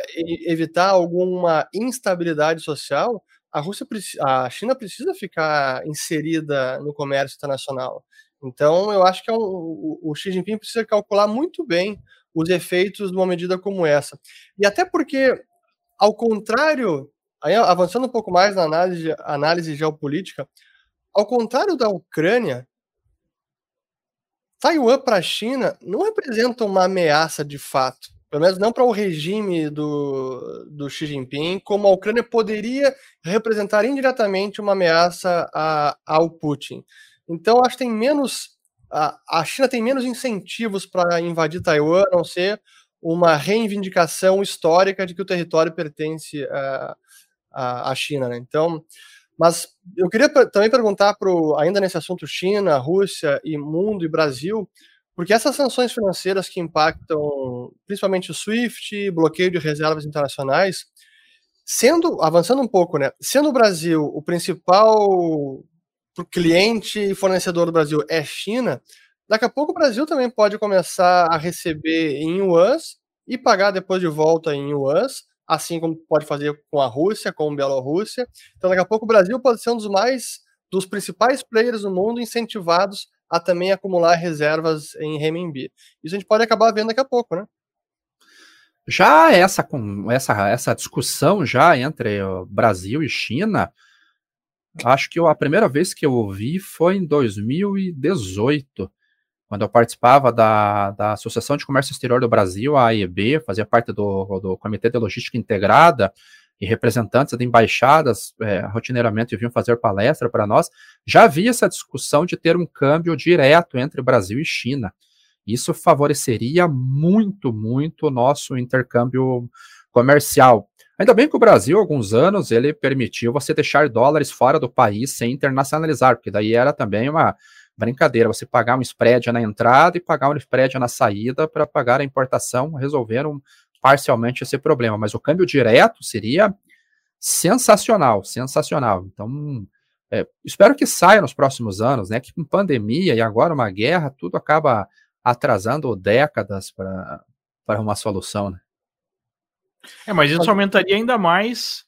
evitar alguma instabilidade social, a Rússia, a China precisa ficar inserida no comércio internacional. Então, eu acho que é um, o, o Xi Jinping precisa calcular muito bem os efeitos de uma medida como essa. E até porque, ao contrário, avançando um pouco mais na análise, análise geopolítica, ao contrário da Ucrânia, Taiwan para a China não representa uma ameaça de fato, pelo menos não para o regime do, do Xi Jinping, como a Ucrânia poderia representar indiretamente uma ameaça a, ao Putin. Então, acho que tem menos. A, a China tem menos incentivos para invadir Taiwan, a não ser uma reivindicação histórica de que o território pertence à China. Né? Então, mas eu queria também perguntar pro, ainda nesse assunto China, Rússia e mundo e Brasil, porque essas sanções financeiras que impactam principalmente o SWIFT, bloqueio de reservas internacionais, sendo avançando um pouco, né? Sendo o Brasil o principal cliente e fornecedor do Brasil é China, daqui a pouco o Brasil também pode começar a receber em yuans e pagar depois de volta em yuans assim como pode fazer com a Rússia, com a Bielorrússia. Então, daqui a pouco o Brasil pode ser um dos mais dos principais players do mundo incentivados a também acumular reservas em renminbi. Isso a gente pode acabar vendo daqui a pouco, né? Já essa, essa, essa discussão já entre Brasil e China, acho que a primeira vez que eu ouvi foi em 2018, quando eu participava da, da Associação de Comércio Exterior do Brasil, a AEB, fazia parte do, do Comitê de Logística Integrada, e representantes de embaixadas é, rotineiramente vinham fazer palestra para nós, já havia essa discussão de ter um câmbio direto entre Brasil e China. Isso favoreceria muito, muito o nosso intercâmbio comercial. Ainda bem que o Brasil, há alguns anos, ele permitiu você deixar dólares fora do país sem internacionalizar, porque daí era também uma brincadeira, você pagar um spread na entrada e pagar um spread na saída para pagar a importação, resolveram parcialmente esse problema, mas o câmbio direto seria sensacional, sensacional. Então, é, espero que saia nos próximos anos, né? Que com pandemia e agora uma guerra, tudo acaba atrasando décadas para uma solução, né? É, mas isso aumentaria ainda mais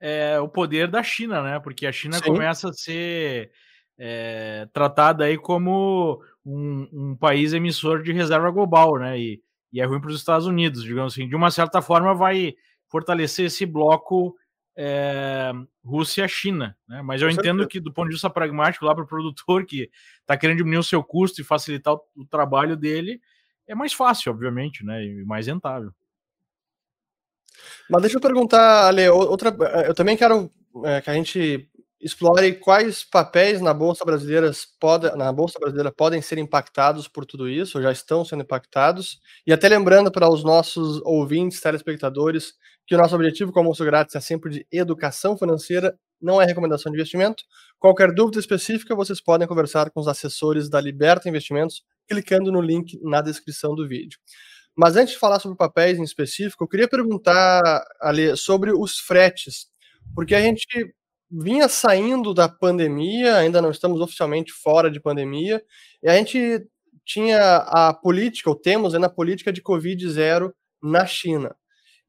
é, o poder da China, né? Porque a China Sim. começa a ser é, tratada aí como um, um, país emissor de reserva global, né? E, e é ruim para os Estados Unidos, digamos assim. De uma certa forma, vai fortalecer esse bloco é, Rússia-China, né? Mas eu entendo que, do ponto de vista pragmático, lá para o produtor que está querendo diminuir o seu custo e facilitar o, o, trabalho dele, é mais fácil, obviamente, né? E mais rentável. Mas deixa eu perguntar, Ale, outra, eu também quero é, que a gente explore quais papéis na bolsa brasileira pode, na bolsa brasileira podem ser impactados por tudo isso, ou já estão sendo impactados. E até lembrando para os nossos ouvintes, telespectadores, que o nosso objetivo com o almoço grátis é sempre de educação financeira, não é recomendação de investimento. Qualquer dúvida específica, vocês podem conversar com os assessores da Liberta Investimentos, clicando no link na descrição do vídeo. Mas antes de falar sobre papéis em específico, eu queria perguntar, Ali, sobre os fretes, porque a gente vinha saindo da pandemia, ainda não estamos oficialmente fora de pandemia, e a gente tinha a política, ou temos ainda a política de Covid zero na China.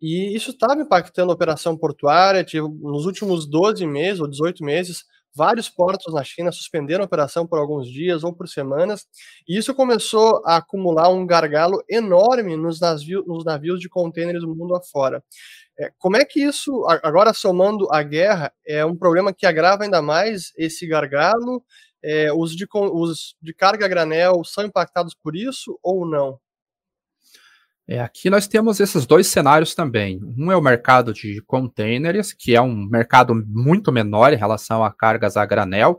E isso estava impactando a operação portuária, nos últimos 12 meses ou 18 meses, vários portos na China suspenderam a operação por alguns dias ou por semanas, e isso começou a acumular um gargalo enorme nos navios, nos navios de contêineres do mundo afora. É, como é que isso, agora somando a guerra, é um problema que agrava ainda mais esse gargalo? É, os, de, os de carga granel são impactados por isso ou não? É, aqui nós temos esses dois cenários também. Um é o mercado de containers, que é um mercado muito menor em relação a cargas a granel,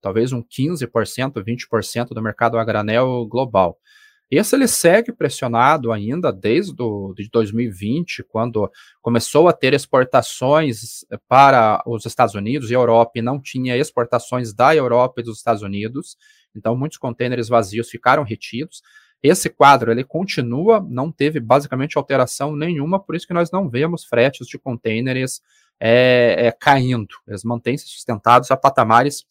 talvez um 15%, 20% do mercado a granel global. Esse ele segue pressionado ainda desde do, de 2020, quando começou a ter exportações para os Estados Unidos e Europa e não tinha exportações da Europa e dos Estados Unidos. Então, muitos contêineres vazios ficaram retidos. Esse quadro ele continua, não teve basicamente alteração nenhuma, por isso que nós não vemos fretes de contêineres é, é, caindo. Eles mantêm-se sustentados a patamares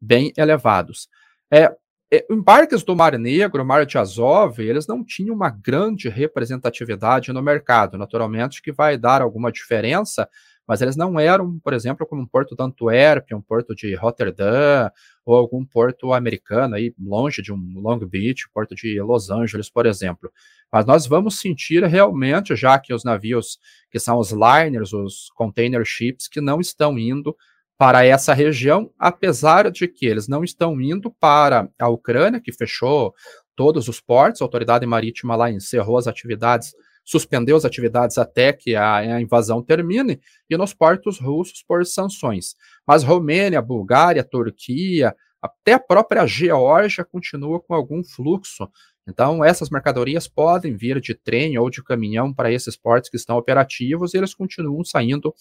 bem elevados. É, é, embarques do Mar Negro, Mar de Azov, eles não tinham uma grande representatividade no mercado, naturalmente que vai dar alguma diferença, mas eles não eram, por exemplo, como um porto de Antuérpia, um porto de Rotterdam, ou algum porto americano aí longe de um Long Beach, porto de Los Angeles, por exemplo. Mas nós vamos sentir realmente, já que os navios que são os liners, os container ships, que não estão indo para essa região, apesar de que eles não estão indo para a Ucrânia, que fechou todos os portos, a autoridade marítima lá encerrou as atividades, suspendeu as atividades até que a, a invasão termine, e nos portos russos por sanções. Mas Romênia, Bulgária, Turquia, até a própria Geórgia continua com algum fluxo. Então, essas mercadorias podem vir de trem ou de caminhão para esses portos que estão operativos e eles continuam saindo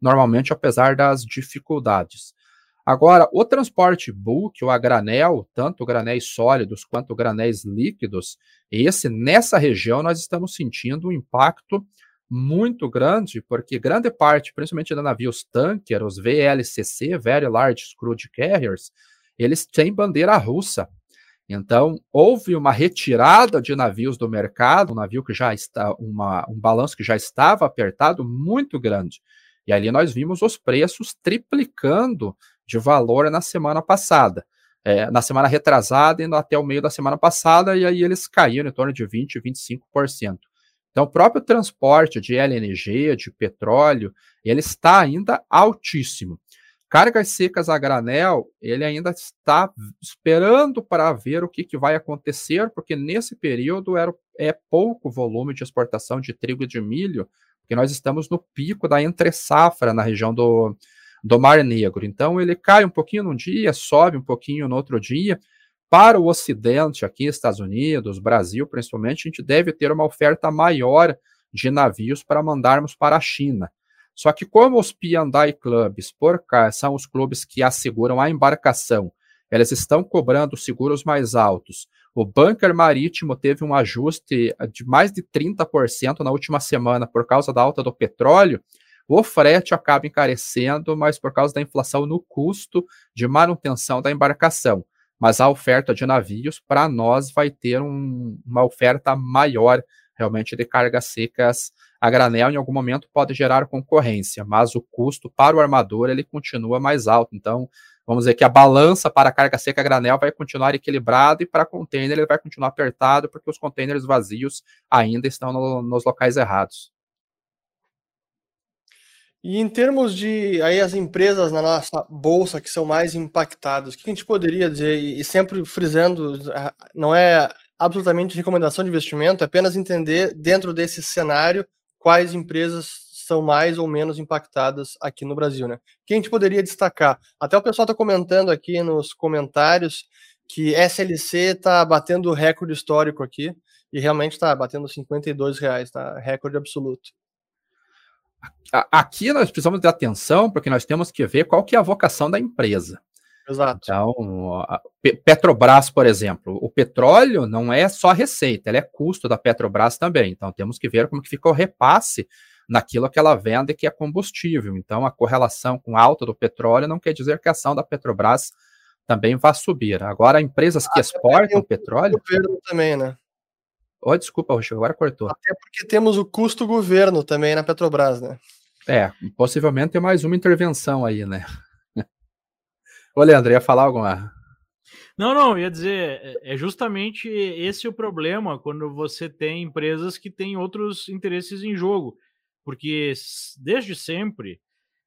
normalmente, apesar das dificuldades. Agora, o transporte bulk, ou a granel, tanto granéis sólidos quanto granéis líquidos, esse nessa região nós estamos sentindo um impacto muito grande, porque grande parte, principalmente de navios tanker, os VLCC, Very Large Crude Carriers, eles têm bandeira russa. Então, houve uma retirada de navios do mercado, um navio que já está, uma, um balanço que já estava apertado muito grande. E ali nós vimos os preços triplicando de valor na semana passada. É, na semana retrasada e até o meio da semana passada, e aí eles caíram em torno de 20%, 25%. Então, o próprio transporte de LNG, de petróleo, ele está ainda altíssimo. Cargas secas a granel, ele ainda está esperando para ver o que, que vai acontecer, porque nesse período era, é pouco volume de exportação de trigo e de milho, porque nós estamos no pico da entre-safra na região do, do Mar Negro. Então ele cai um pouquinho num dia, sobe um pouquinho no outro dia. Para o Ocidente, aqui Estados Unidos, Brasil principalmente, a gente deve ter uma oferta maior de navios para mandarmos para a China. Só que como os P&I Clubs, por cá, são os clubes que asseguram a embarcação, eles estão cobrando seguros mais altos. O bunker marítimo teve um ajuste de mais de 30% na última semana por causa da alta do petróleo. O frete acaba encarecendo, mas por causa da inflação no custo de manutenção da embarcação. Mas a oferta de navios, para nós, vai ter um, uma oferta maior realmente de cargas secas a granel em algum momento pode gerar concorrência, mas o custo para o armador ele continua mais alto. Então, vamos dizer que a balança para a carga seca granel vai continuar equilibrada e para container ele vai continuar apertado porque os containers vazios ainda estão no, nos locais errados. E em termos de aí as empresas na nossa bolsa que são mais impactadas, o que a gente poderia dizer e sempre frisando, não é absolutamente recomendação de investimento, é apenas entender dentro desse cenário quais empresas são mais ou menos impactadas aqui no Brasil, né? Que a gente poderia destacar? Até o pessoal está comentando aqui nos comentários que SLC está batendo recorde histórico aqui e realmente está batendo 52 reais, tá? Recorde absoluto. Aqui nós precisamos de atenção porque nós temos que ver qual que é a vocação da empresa. Exato. Então, Petrobras, por exemplo, o petróleo não é só receita, ele é custo da Petrobras também. Então, temos que ver como que fica o repasse naquilo que ela vende, que é combustível. Então, a correlação com a alta do petróleo não quer dizer que a ação da Petrobras também vá subir. Agora, empresas que ah, exportam petróleo. governo também, né? Oh, desculpa, Roxo, agora cortou. Até porque temos o custo governo também na Petrobras, né? É, possivelmente tem mais uma intervenção aí, né? (laughs) Ô, Leandro, ia falar alguma? Não, não, ia dizer, é, é justamente esse o problema quando você tem empresas que têm outros interesses em jogo, porque desde sempre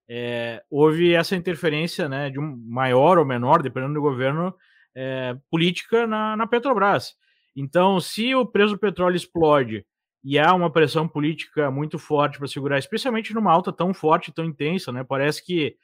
é, houve essa interferência né, de um maior ou menor, dependendo do governo, é, política na, na Petrobras. Então, se o preço do petróleo explode e há uma pressão política muito forte para segurar, especialmente numa alta tão forte, tão intensa, né? Parece que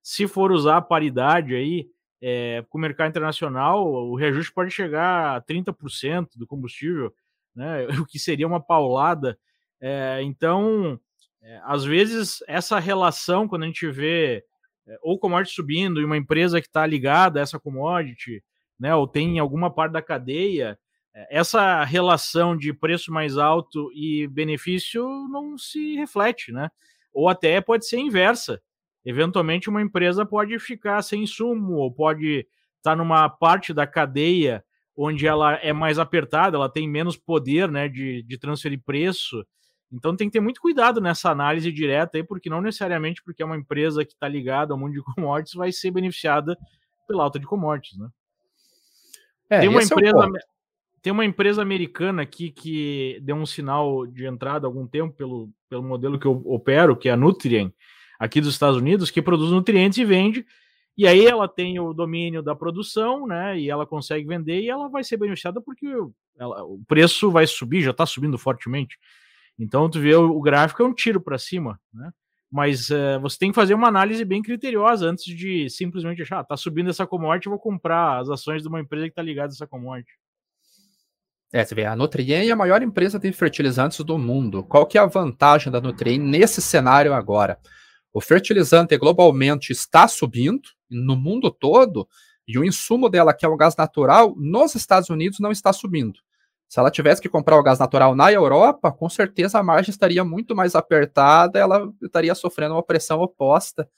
se for usar a paridade aí é, com o mercado internacional, o reajuste pode chegar a 30% do combustível, né, (laughs) o que seria uma paulada. É, então, é, às vezes, essa relação, quando a gente vê é, ou commodity subindo e uma empresa que está ligada a essa commodity, né, ou tem alguma parte da cadeia, é, essa relação de preço mais alto e benefício não se reflete, né? Ou até pode ser inversa eventualmente uma empresa pode ficar sem insumo ou pode estar tá numa parte da cadeia onde ela é mais apertada, ela tem menos poder né, de, de transferir preço. Então tem que ter muito cuidado nessa análise direta aí, porque não necessariamente porque é uma empresa que está ligada ao mundo de (laughs) commodities vai ser beneficiada pela alta de commodities, né? É, tem uma empresa é tem uma empresa americana aqui que deu um sinal de entrada há algum tempo pelo, pelo modelo que eu opero, que é a Nutrien, aqui dos Estados Unidos que produz nutrientes e vende. E aí ela tem o domínio da produção, né? E ela consegue vender e ela vai ser beneficiada porque ela, o preço vai subir, já está subindo fortemente. Então tu vê o, gráfico é um tiro para cima, né? Mas uh, você tem que fazer uma análise bem criteriosa antes de simplesmente achar, ah, tá subindo essa commodity, vou comprar as ações de uma empresa que está ligada a essa commodity. É, você vê, a Nutrien é a maior empresa de fertilizantes do mundo. Qual que é a vantagem da Nutrien nesse cenário agora? O fertilizante globalmente está subindo no mundo todo e o insumo dela, que é o gás natural, nos Estados Unidos não está subindo. Se ela tivesse que comprar o gás natural na Europa, com certeza a margem estaria muito mais apertada, ela estaria sofrendo uma pressão oposta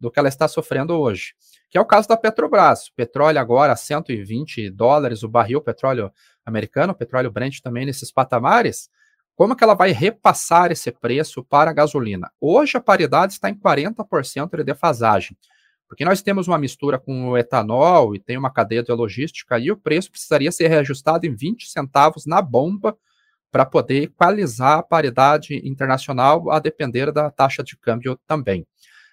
do que ela está sofrendo hoje, que é o caso da Petrobras. Petróleo agora a 120 dólares o barril, petróleo americano, petróleo Brent também nesses patamares. Como que ela vai repassar esse preço para a gasolina? Hoje a paridade está em 40% de defasagem, porque nós temos uma mistura com o etanol e tem uma cadeia de logística e o preço precisaria ser reajustado em 20 centavos na bomba para poder equalizar a paridade internacional a depender da taxa de câmbio também.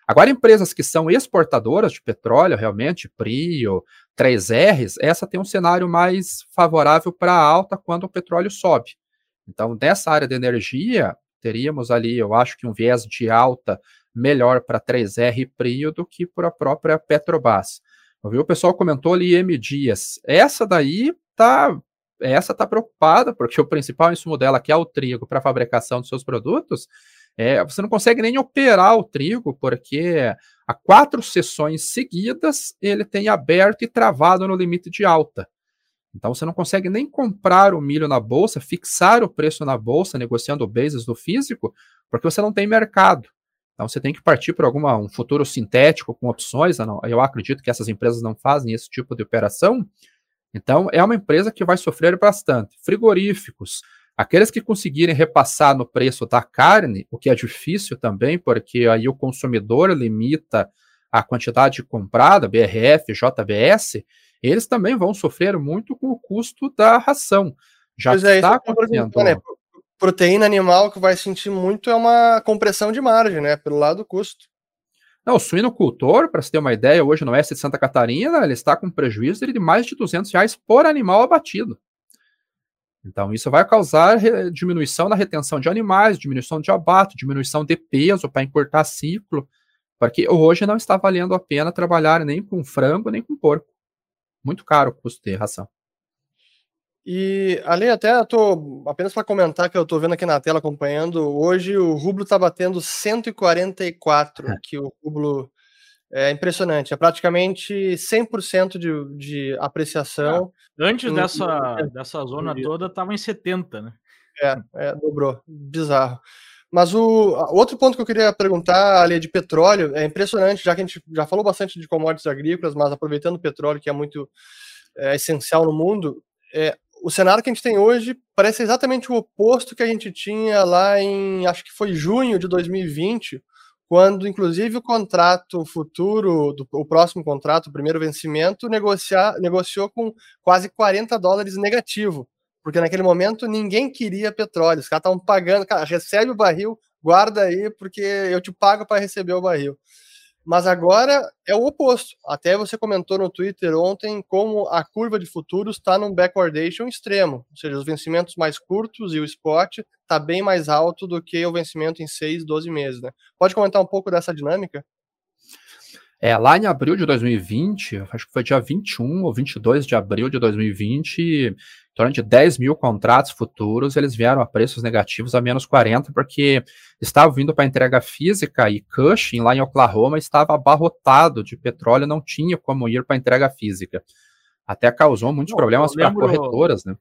Agora, empresas que são exportadoras de petróleo, realmente, Prio, 3Rs, essa tem um cenário mais favorável para alta quando o petróleo sobe. Então, nessa área de energia, teríamos ali, eu acho que um viés de alta melhor para 3R e Prio do que para a própria Petrobras. O pessoal comentou ali M Dias. Essa daí tá essa está preocupada, porque o principal insumo dela, que é o trigo para fabricação dos seus produtos, é, você não consegue nem operar o trigo, porque há quatro sessões seguidas ele tem aberto e travado no limite de alta. Então você não consegue nem comprar o milho na bolsa, fixar o preço na bolsa, negociando o basis do físico, porque você não tem mercado. Então você tem que partir para alguma um futuro sintético com opções. Eu acredito que essas empresas não fazem esse tipo de operação. Então é uma empresa que vai sofrer bastante. Frigoríficos, Aqueles que conseguirem repassar no preço da carne, o que é difícil também, porque aí o consumidor limita a quantidade comprada, BRF, JBS, eles também vão sofrer muito com o custo da ração. Já pois é, está acontecendo. Proteína animal que vai sentir muito é uma compressão de margem, né? Pelo lado do custo. Não, o suinocultor, para você ter uma ideia, hoje no oeste de Santa Catarina, ele está com prejuízo de mais de 200 reais por animal abatido. Então, isso vai causar diminuição na retenção de animais, diminuição de abate, diminuição de peso para encurtar ciclo, porque hoje não está valendo a pena trabalhar nem com frango, nem com porco. Muito caro o custo de ração. E ali até tô apenas para comentar que eu estou vendo aqui na tela acompanhando, hoje o rublo está batendo 144, é. que o rublo é impressionante, é praticamente 100% de, de apreciação. É. Antes dessa, dessa zona toda estava em 70, né? É, é, dobrou, bizarro. Mas o outro ponto que eu queria perguntar, ali, de petróleo, é impressionante, já que a gente já falou bastante de commodities agrícolas, mas aproveitando o petróleo, que é muito é, essencial no mundo, é, o cenário que a gente tem hoje parece exatamente o oposto que a gente tinha lá em, acho que foi junho de 2020, quando inclusive o contrato futuro, do, o próximo contrato, o primeiro vencimento, negociar, negociou com quase 40 dólares negativo, porque naquele momento ninguém queria petróleo, os caras estavam pagando, cara, recebe o barril, guarda aí, porque eu te pago para receber o barril. Mas agora é o oposto. Até você comentou no Twitter ontem como a curva de futuros está num backwardation extremo, ou seja, os vencimentos mais curtos e o spot está bem mais alto do que o vencimento em 6, 12 meses. Né? Pode comentar um pouco dessa dinâmica? É, lá em abril de 2020, acho que foi dia 21 ou 22 de abril de 2020, em torno de 10 mil contratos futuros, eles vieram a preços negativos a menos 40, porque estavam vindo para entrega física e Cushing, lá em Oklahoma, estava abarrotado de petróleo, não tinha como ir para entrega física. Até causou muitos não, problemas para corretoras, né?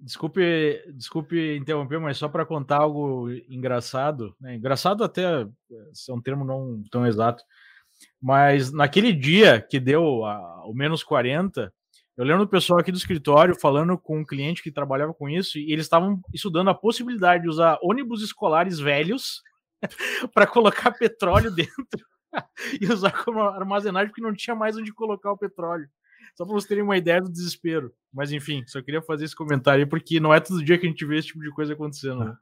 Desculpe, desculpe interromper, mas só para contar algo engraçado, né? engraçado até é um termo não tão exato. Mas naquele dia que deu a, o menos 40, eu lembro do pessoal aqui do escritório falando com um cliente que trabalhava com isso e eles estavam estudando a possibilidade de usar ônibus escolares velhos (laughs) para colocar petróleo dentro (laughs) e usar como armazenagem porque não tinha mais onde colocar o petróleo. Só para vocês terem uma ideia do desespero. Mas enfim, só queria fazer esse comentário aí porque não é todo dia que a gente vê esse tipo de coisa acontecendo. Né?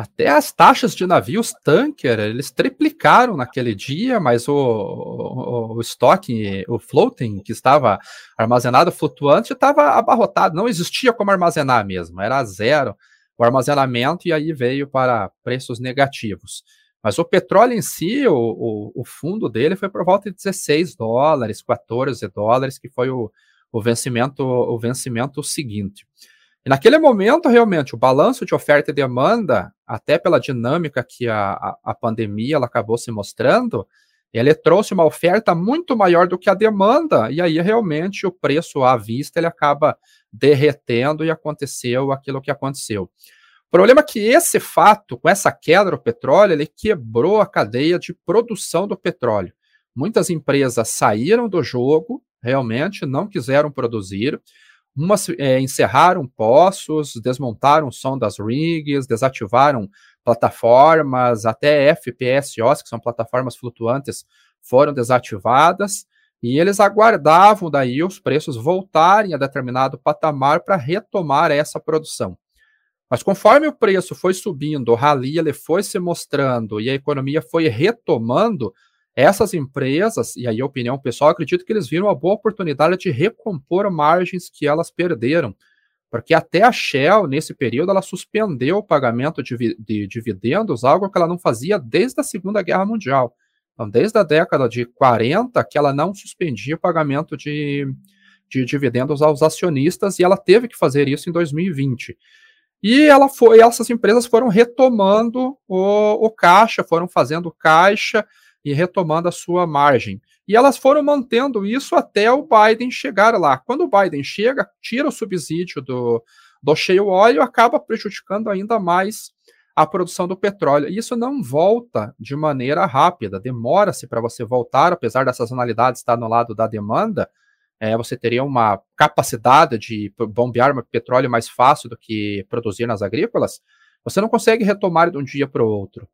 Até as taxas de navios tanker, eles triplicaram naquele dia, mas o, o, o estoque, o floating, que estava armazenado flutuante, estava abarrotado, não existia como armazenar mesmo, era zero o armazenamento e aí veio para preços negativos. Mas o petróleo em si, o, o, o fundo dele foi por volta de 16 dólares, 14 dólares, que foi o, o vencimento, o vencimento seguinte. E naquele momento, realmente, o balanço de oferta e demanda, até pela dinâmica que a, a, a pandemia ela acabou se mostrando, ele trouxe uma oferta muito maior do que a demanda, e aí realmente o preço à vista ele acaba derretendo e aconteceu aquilo que aconteceu. O problema é que esse fato, com essa queda do petróleo, ele quebrou a cadeia de produção do petróleo. Muitas empresas saíram do jogo, realmente, não quiseram produzir. Umas é, encerraram poços, desmontaram sondas rigs, desativaram plataformas, até FPSOs, que são plataformas flutuantes, foram desativadas. E eles aguardavam daí os preços voltarem a determinado patamar para retomar essa produção. Mas conforme o preço foi subindo, o rally ele foi se mostrando e a economia foi retomando, essas empresas, e aí a opinião pessoal, acredito que eles viram uma boa oportunidade de recompor margens que elas perderam. Porque até a Shell, nesse período, ela suspendeu o pagamento de, de dividendos, algo que ela não fazia desde a Segunda Guerra Mundial. Então, desde a década de 40, que ela não suspendia o pagamento de, de dividendos aos acionistas, e ela teve que fazer isso em 2020. E ela foi, essas empresas foram retomando o, o caixa, foram fazendo caixa e retomando a sua margem. E elas foram mantendo isso até o Biden chegar lá. Quando o Biden chega, tira o subsídio do, do shale oil, acaba prejudicando ainda mais a produção do petróleo. E isso não volta de maneira rápida, demora-se para você voltar, apesar da sazonalidade estar no lado da demanda, é, você teria uma capacidade de bombear petróleo mais fácil do que produzir nas agrícolas, você não consegue retomar de um dia para o outro.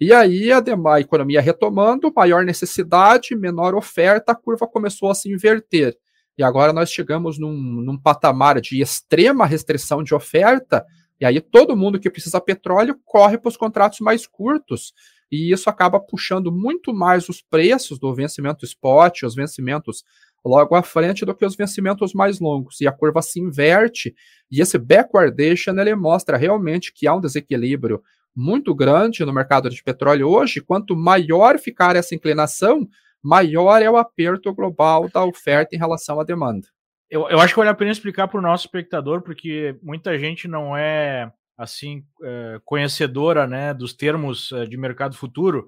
E aí, a, a economia retomando, maior necessidade, menor oferta, a curva começou a se inverter. E agora nós chegamos num, num patamar de extrema restrição de oferta, e aí todo mundo que precisa petróleo corre para os contratos mais curtos, e isso acaba puxando muito mais os preços do vencimento spot, os vencimentos logo à frente do que os vencimentos mais longos, e a curva se inverte, e esse backwardation ele mostra realmente que há um desequilíbrio muito grande no mercado de petróleo hoje, quanto maior ficar essa inclinação, maior é o aperto global da oferta em relação à demanda. Eu, eu acho que vale a pena explicar para o nosso espectador, porque muita gente não é assim é, conhecedora né, dos termos é, de mercado futuro,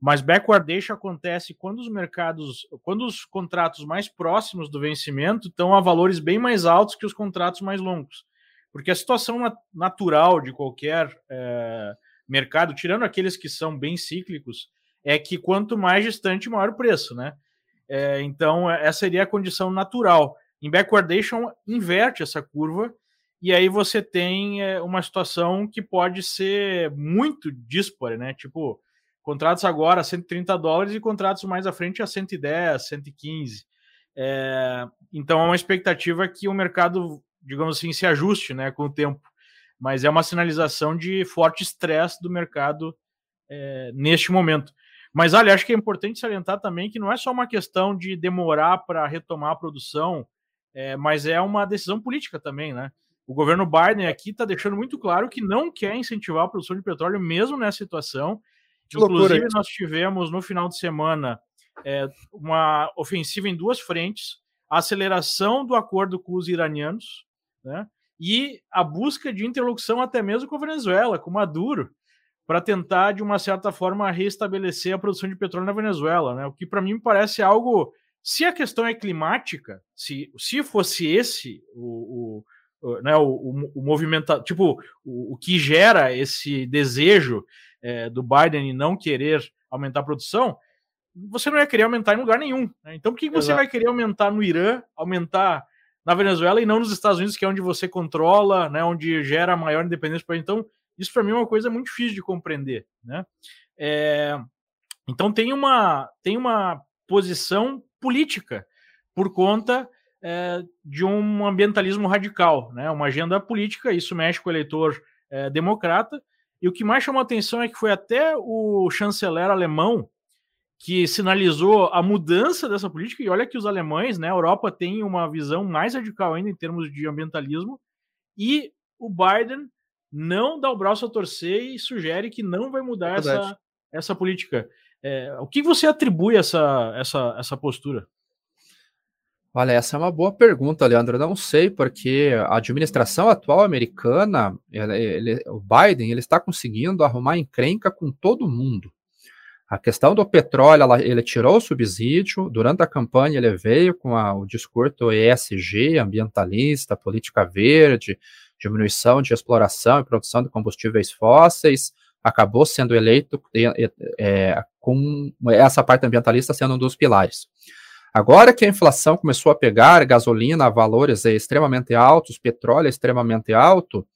mas backwardation acontece quando os mercados, quando os contratos mais próximos do vencimento estão a valores bem mais altos que os contratos mais longos. Porque a situação natural de qualquer é, mercado, tirando aqueles que são bem cíclicos, é que quanto mais distante, maior o preço, né? É, então, essa seria a condição natural. Em backwardation, inverte essa curva e aí você tem é, uma situação que pode ser muito dispare, né? Tipo, contratos agora a 130 dólares e contratos mais à frente a 110, 115. É, então, é uma expectativa que o mercado, digamos assim, se ajuste né, com o tempo mas é uma sinalização de forte estresse do mercado é, neste momento. Mas, olha, acho que é importante salientar também que não é só uma questão de demorar para retomar a produção, é, mas é uma decisão política também, né? O governo Biden aqui está deixando muito claro que não quer incentivar a produção de petróleo, mesmo nessa situação. Que Inclusive, loucura. nós tivemos no final de semana é, uma ofensiva em duas frentes: a aceleração do acordo com os iranianos, né? E a busca de interlocução até mesmo com a Venezuela, com Maduro, para tentar, de uma certa forma, restabelecer a produção de petróleo na Venezuela, né? O que para mim parece algo. Se a questão é climática, se, se fosse esse o, o, né, o, o, o movimento, tipo, o, o que gera esse desejo é, do Biden em não querer aumentar a produção, você não ia querer aumentar em lugar nenhum. Né? Então, por que você vai querer aumentar no Irã, aumentar na Venezuela e não nos Estados Unidos, que é onde você controla, né, onde gera maior independência. Então, isso para mim é uma coisa muito difícil de compreender, né? É, então tem uma tem uma posição política por conta é, de um ambientalismo radical, né? Uma agenda política. Isso mexe com o eleitor é, democrata. E o que mais chamou atenção é que foi até o chanceler alemão que sinalizou a mudança dessa política. E olha que os alemães, né, a Europa tem uma visão mais radical ainda em termos de ambientalismo. E o Biden não dá o braço a torcer e sugere que não vai mudar é essa, essa política. É, o que você atribui essa, essa, essa postura? Olha, essa é uma boa pergunta, Leandro. Eu não sei, porque a administração atual americana, ele, ele, o Biden, ele está conseguindo arrumar encrenca com todo mundo. A questão do petróleo, ela, ele tirou o subsídio, durante a campanha ele veio com a, o discurso ESG, ambientalista, política verde, diminuição de exploração e produção de combustíveis fósseis, acabou sendo eleito é, com essa parte ambientalista sendo um dos pilares. Agora que a inflação começou a pegar, gasolina, valores extremamente altos, petróleo extremamente alto,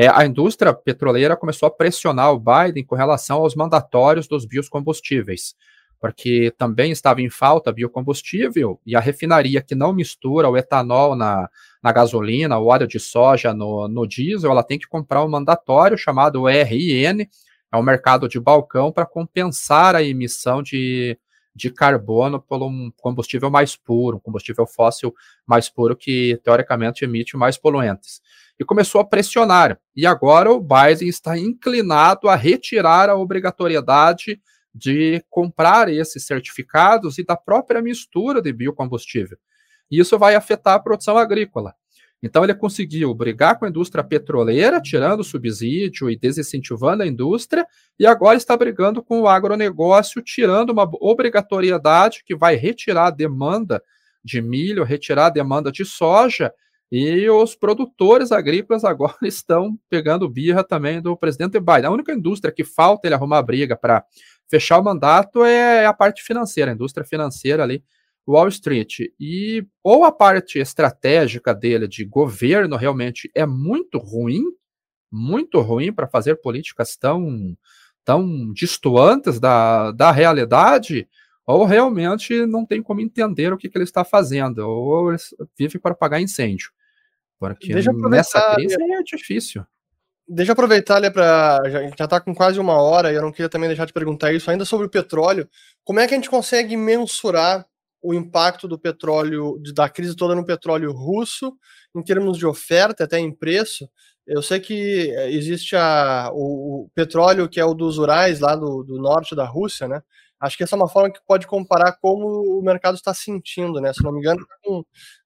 é, a indústria petroleira começou a pressionar o Biden com relação aos mandatórios dos biocombustíveis, porque também estava em falta biocombustível e a refinaria que não mistura o etanol na, na gasolina, o óleo de soja no, no diesel, ela tem que comprar um mandatório chamado RIN, é um mercado de balcão para compensar a emissão de, de carbono por um combustível mais puro, um combustível fóssil mais puro que teoricamente emite mais poluentes. E começou a pressionar. E agora o Biden está inclinado a retirar a obrigatoriedade de comprar esses certificados e da própria mistura de biocombustível. E isso vai afetar a produção agrícola. Então ele conseguiu brigar com a indústria petroleira, tirando subsídio e desincentivando a indústria, e agora está brigando com o agronegócio, tirando uma obrigatoriedade que vai retirar a demanda de milho, retirar a demanda de soja, e os produtores agrícolas agora (laughs) estão pegando birra também do presidente Biden. A única indústria que falta ele arrumar briga para fechar o mandato é a parte financeira, a indústria financeira ali Wall Street. E ou a parte estratégica dele de governo realmente é muito ruim, muito ruim para fazer políticas tão, tão distantes da, da realidade, ou realmente não tem como entender o que, que ele está fazendo, ou vive para apagar incêndio. Porque nessa crise é difícil. Deixa eu aproveitar, para já está com quase uma hora e eu não queria também deixar de perguntar isso ainda sobre o petróleo. Como é que a gente consegue mensurar o impacto do petróleo, da crise toda no petróleo russo, em termos de oferta, até em preço. Eu sei que eh, existe a, o, o petróleo que é o dos Urais, lá do, do, norte da Rússia, né? Acho que essa é uma forma que pode comparar como o mercado está sentindo, né? Se não me engano, tá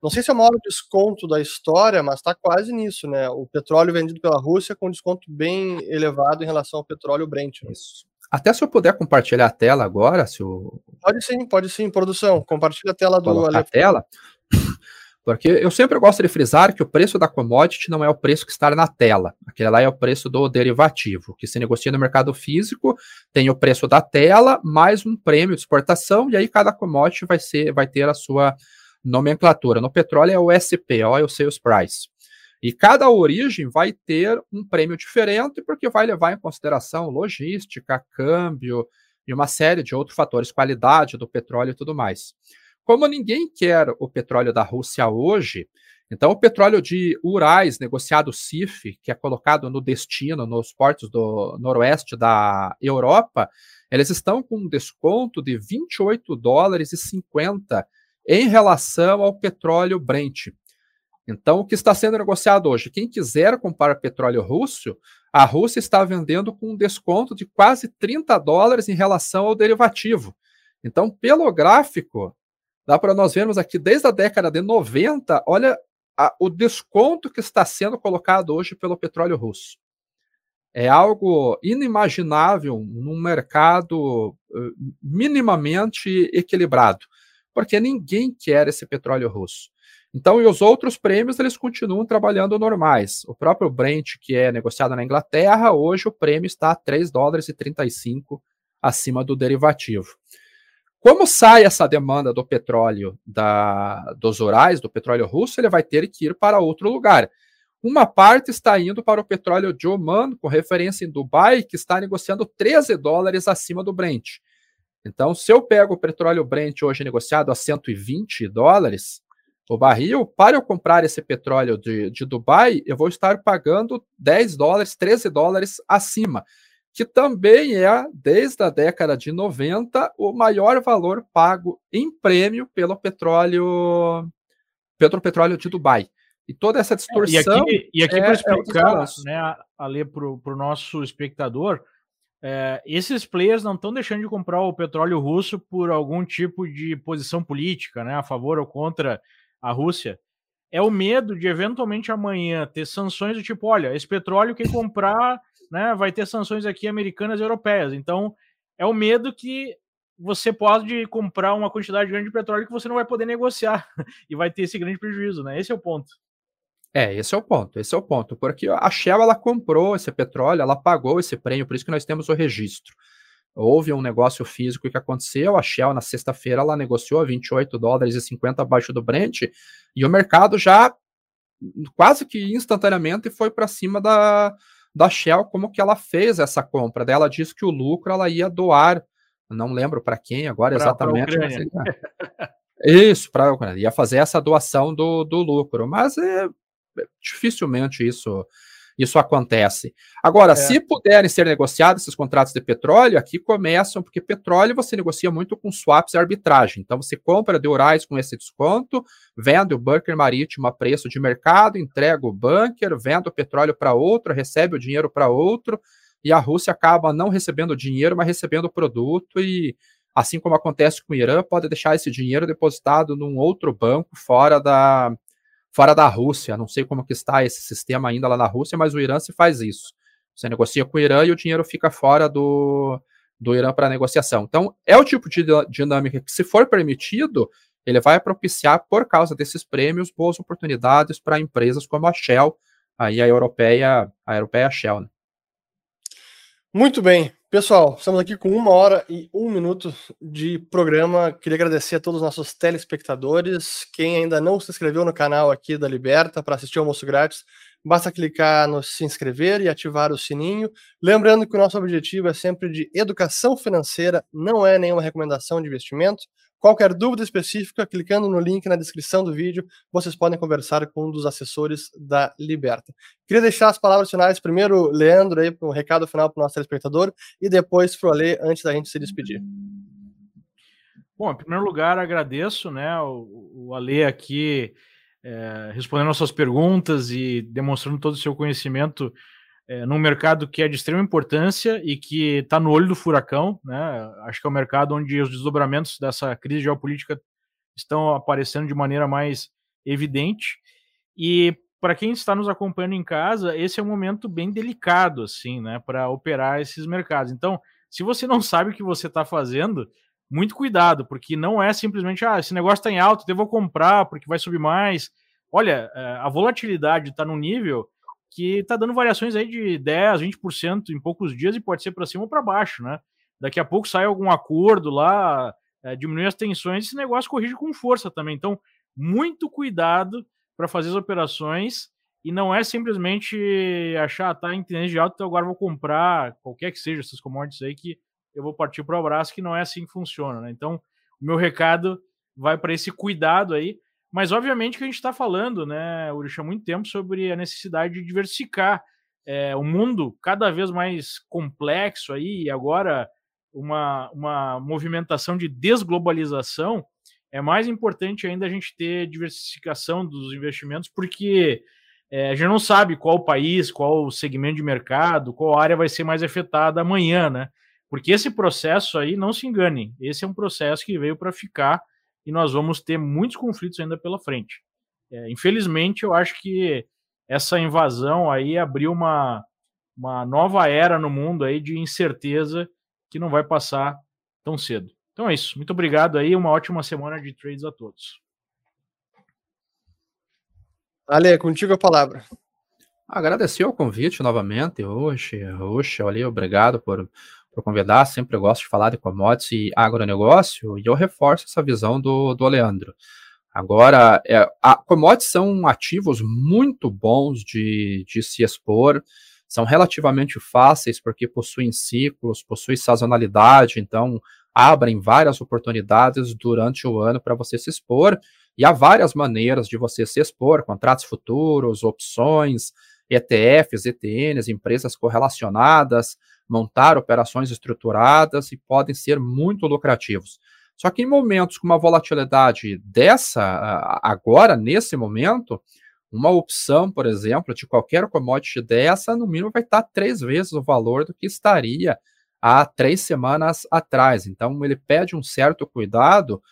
não sei se é o maior desconto da história, mas está quase nisso, né? O petróleo vendido pela Rússia com desconto bem elevado em relação ao petróleo Brent. Né? Isso. Até se eu puder compartilhar a tela agora, se o... Pode sim, pode sim, produção. Compartilha a tela do A tela. (laughs) Porque eu sempre gosto de frisar que o preço da commodity não é o preço que está na tela. Aquele lá é o preço do derivativo, que se negocia no mercado físico, tem o preço da tela, mais um prêmio de exportação, e aí cada commodity vai, ser, vai ter a sua nomenclatura. No petróleo é o SP, Oil Sales Price. E cada origem vai ter um prêmio diferente, porque vai levar em consideração logística, câmbio e uma série de outros fatores, qualidade do petróleo e tudo mais. Como ninguém quer o petróleo da Rússia hoje, então o petróleo de Urais, negociado CIF, que é colocado no destino, nos portos do noroeste da Europa, eles estão com um desconto de 28 dólares e 50 em relação ao petróleo Brent. Então, o que está sendo negociado hoje? Quem quiser comprar petróleo russo, a Rússia está vendendo com um desconto de quase 30 dólares em relação ao derivativo. Então, pelo gráfico, dá para nós vermos aqui desde a década de 90, olha a, o desconto que está sendo colocado hoje pelo petróleo russo. É algo inimaginável num mercado uh, minimamente equilibrado, porque ninguém quer esse petróleo russo. Então, e os outros prêmios, eles continuam trabalhando normais. O próprio Brent, que é negociado na Inglaterra, hoje o prêmio está a 3 dólares e 35 acima do derivativo. Como sai essa demanda do petróleo da, dos Urais, do petróleo russo, ele vai ter que ir para outro lugar. Uma parte está indo para o petróleo de Oman, com referência em Dubai, que está negociando 13 dólares acima do Brent. Então, se eu pego o petróleo Brent hoje negociado a 120 dólares, o barril, para eu comprar esse petróleo de, de Dubai, eu vou estar pagando 10 dólares, 13 dólares acima, que também é, desde a década de 90, o maior valor pago em prêmio pelo petróleo, pelo petróleo de Dubai. E toda essa distorção. E aqui, e aqui é, para explicar, é né, ali para o nosso espectador, é, esses players não estão deixando de comprar o petróleo russo por algum tipo de posição política, né, a favor ou contra a Rússia, é o medo de eventualmente amanhã ter sanções do tipo, olha, esse petróleo quem comprar, né, vai ter sanções aqui americanas e europeias. Então, é o medo que você pode comprar uma quantidade grande de petróleo que você não vai poder negociar (laughs) e vai ter esse grande prejuízo, né? Esse é o ponto. É, esse é o ponto, esse é o ponto, porque a Shell ela comprou esse petróleo, ela pagou esse prêmio, por isso que nós temos o registro. Houve um negócio físico que aconteceu, a Shell na sexta-feira ela negociou a 28 dólares e 50 abaixo do Brent, e o mercado já quase que instantaneamente foi para cima da, da Shell, como que ela fez essa compra. Daí ela disse que o lucro ela ia doar, não lembro para quem agora pra, exatamente. Pra isso, para ia fazer essa doação do, do lucro, mas é, dificilmente isso isso acontece. Agora, é. se puderem ser negociados esses contratos de petróleo, aqui começam, porque petróleo você negocia muito com swaps e arbitragem. Então, você compra de Urais com esse desconto, vende o bunker marítimo a preço de mercado, entrega o bunker, vende o petróleo para outro, recebe o dinheiro para outro, e a Rússia acaba não recebendo dinheiro, mas recebendo o produto e assim como acontece com o Irã, pode deixar esse dinheiro depositado num outro banco fora da, fora da Rússia. Não sei como que está esse sistema ainda lá na Rússia, mas o Irã se faz isso. Você negocia com o Irã e o dinheiro fica fora do, do Irã para negociação. Então, é o tipo de dinâmica que, se for permitido, ele vai propiciar, por causa desses prêmios, boas oportunidades para empresas como a Shell, aí a europeia, a europeia Shell. Né? Muito bem. Pessoal, estamos aqui com uma hora e um minuto de programa. Queria agradecer a todos os nossos telespectadores. Quem ainda não se inscreveu no canal aqui da Liberta para assistir o almoço grátis, basta clicar no se inscrever e ativar o sininho. Lembrando que o nosso objetivo é sempre de educação financeira, não é nenhuma recomendação de investimento. Qualquer dúvida específica, clicando no link na descrição do vídeo, vocês podem conversar com um dos assessores da Liberta. Queria deixar as palavras finais, primeiro, Leandro, aí, um recado final para o nosso telespectador, e depois para o Alê, antes da gente se despedir. Bom, em primeiro lugar, agradeço né, o, o Alê aqui é, respondendo as suas perguntas e demonstrando todo o seu conhecimento é, num mercado que é de extrema importância e que está no olho do furacão, né? Acho que é o um mercado onde os desdobramentos dessa crise geopolítica estão aparecendo de maneira mais evidente. E para quem está nos acompanhando em casa, esse é um momento bem delicado, assim, né, para operar esses mercados. Então, se você não sabe o que você está fazendo, muito cuidado, porque não é simplesmente, ah, esse negócio está em alta, então eu vou comprar porque vai subir mais. Olha, é, a volatilidade está num nível que está dando variações aí de 10, 20% em poucos dias e pode ser para cima ou para baixo, né? Daqui a pouco sai algum acordo lá, é, diminui as tensões, esse negócio corrige com força também. Então, muito cuidado para fazer as operações e não é simplesmente achar, tá em tendência de alta, então agora vou comprar qualquer que seja essas commodities aí que eu vou partir para o abraço, que não é assim que funciona, né? Então, o meu recado vai para esse cuidado aí. Mas, obviamente, que a gente está falando, né, Urish, há muito tempo sobre a necessidade de diversificar é, o mundo cada vez mais complexo aí, e agora uma, uma movimentação de desglobalização, é mais importante ainda a gente ter diversificação dos investimentos, porque é, a gente não sabe qual país, qual segmento de mercado, qual área vai ser mais afetada amanhã, né? Porque esse processo aí, não se engane, esse é um processo que veio para ficar e nós vamos ter muitos conflitos ainda pela frente. É, infelizmente, eu acho que essa invasão aí abriu uma, uma nova era no mundo aí de incerteza que não vai passar tão cedo. Então é isso. Muito obrigado aí. Uma ótima semana de trades a todos. Ale, contigo a palavra. Agradecer o convite novamente, hoje, hoje, ali, obrigado por por convidar, sempre gosto de falar de commodities e agronegócio, e eu reforço essa visão do, do Leandro. Agora, é, a, commodities são ativos muito bons de, de se expor, são relativamente fáceis porque possuem ciclos, possuem sazonalidade, então abrem várias oportunidades durante o ano para você se expor, e há várias maneiras de você se expor, contratos futuros, opções, ETFs, ETNs, empresas correlacionadas, montar operações estruturadas e podem ser muito lucrativos. Só que em momentos com uma volatilidade dessa, agora, nesse momento, uma opção, por exemplo, de qualquer commodity dessa, no mínimo vai estar três vezes o valor do que estaria há três semanas atrás. Então, ele pede um certo cuidado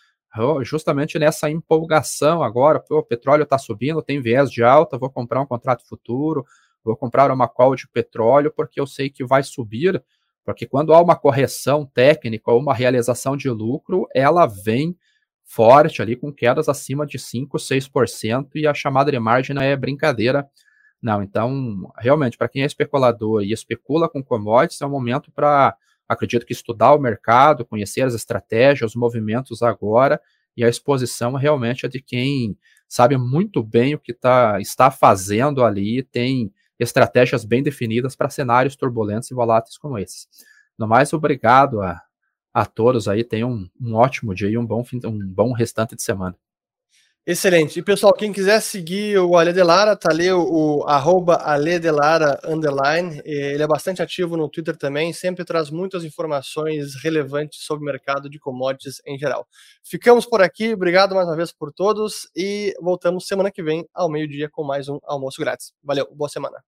justamente nessa empolgação agora, o petróleo está subindo, tem viés de alta, vou comprar um contrato futuro, vou comprar uma call de petróleo porque eu sei que vai subir, porque quando há uma correção técnica ou uma realização de lucro, ela vem forte ali com quedas acima de 5, 6% e a chamada de margem não é brincadeira. Não, então, realmente, para quem é especulador e especula com commodities, é um momento para Acredito que estudar o mercado, conhecer as estratégias, os movimentos agora, e a exposição realmente é de quem sabe muito bem o que tá, está fazendo ali, tem estratégias bem definidas para cenários turbulentos e voláteis como esses. No mais, obrigado a, a todos aí, tenham um, um ótimo dia e um bom, fim, um bom restante de semana. Excelente. E pessoal, quem quiser seguir o Ale Delara, tá ali o, o arroba Ale underline. Ele é bastante ativo no Twitter também, sempre traz muitas informações relevantes sobre o mercado de commodities em geral. Ficamos por aqui, obrigado mais uma vez por todos e voltamos semana que vem ao meio-dia com mais um almoço grátis. Valeu, boa semana.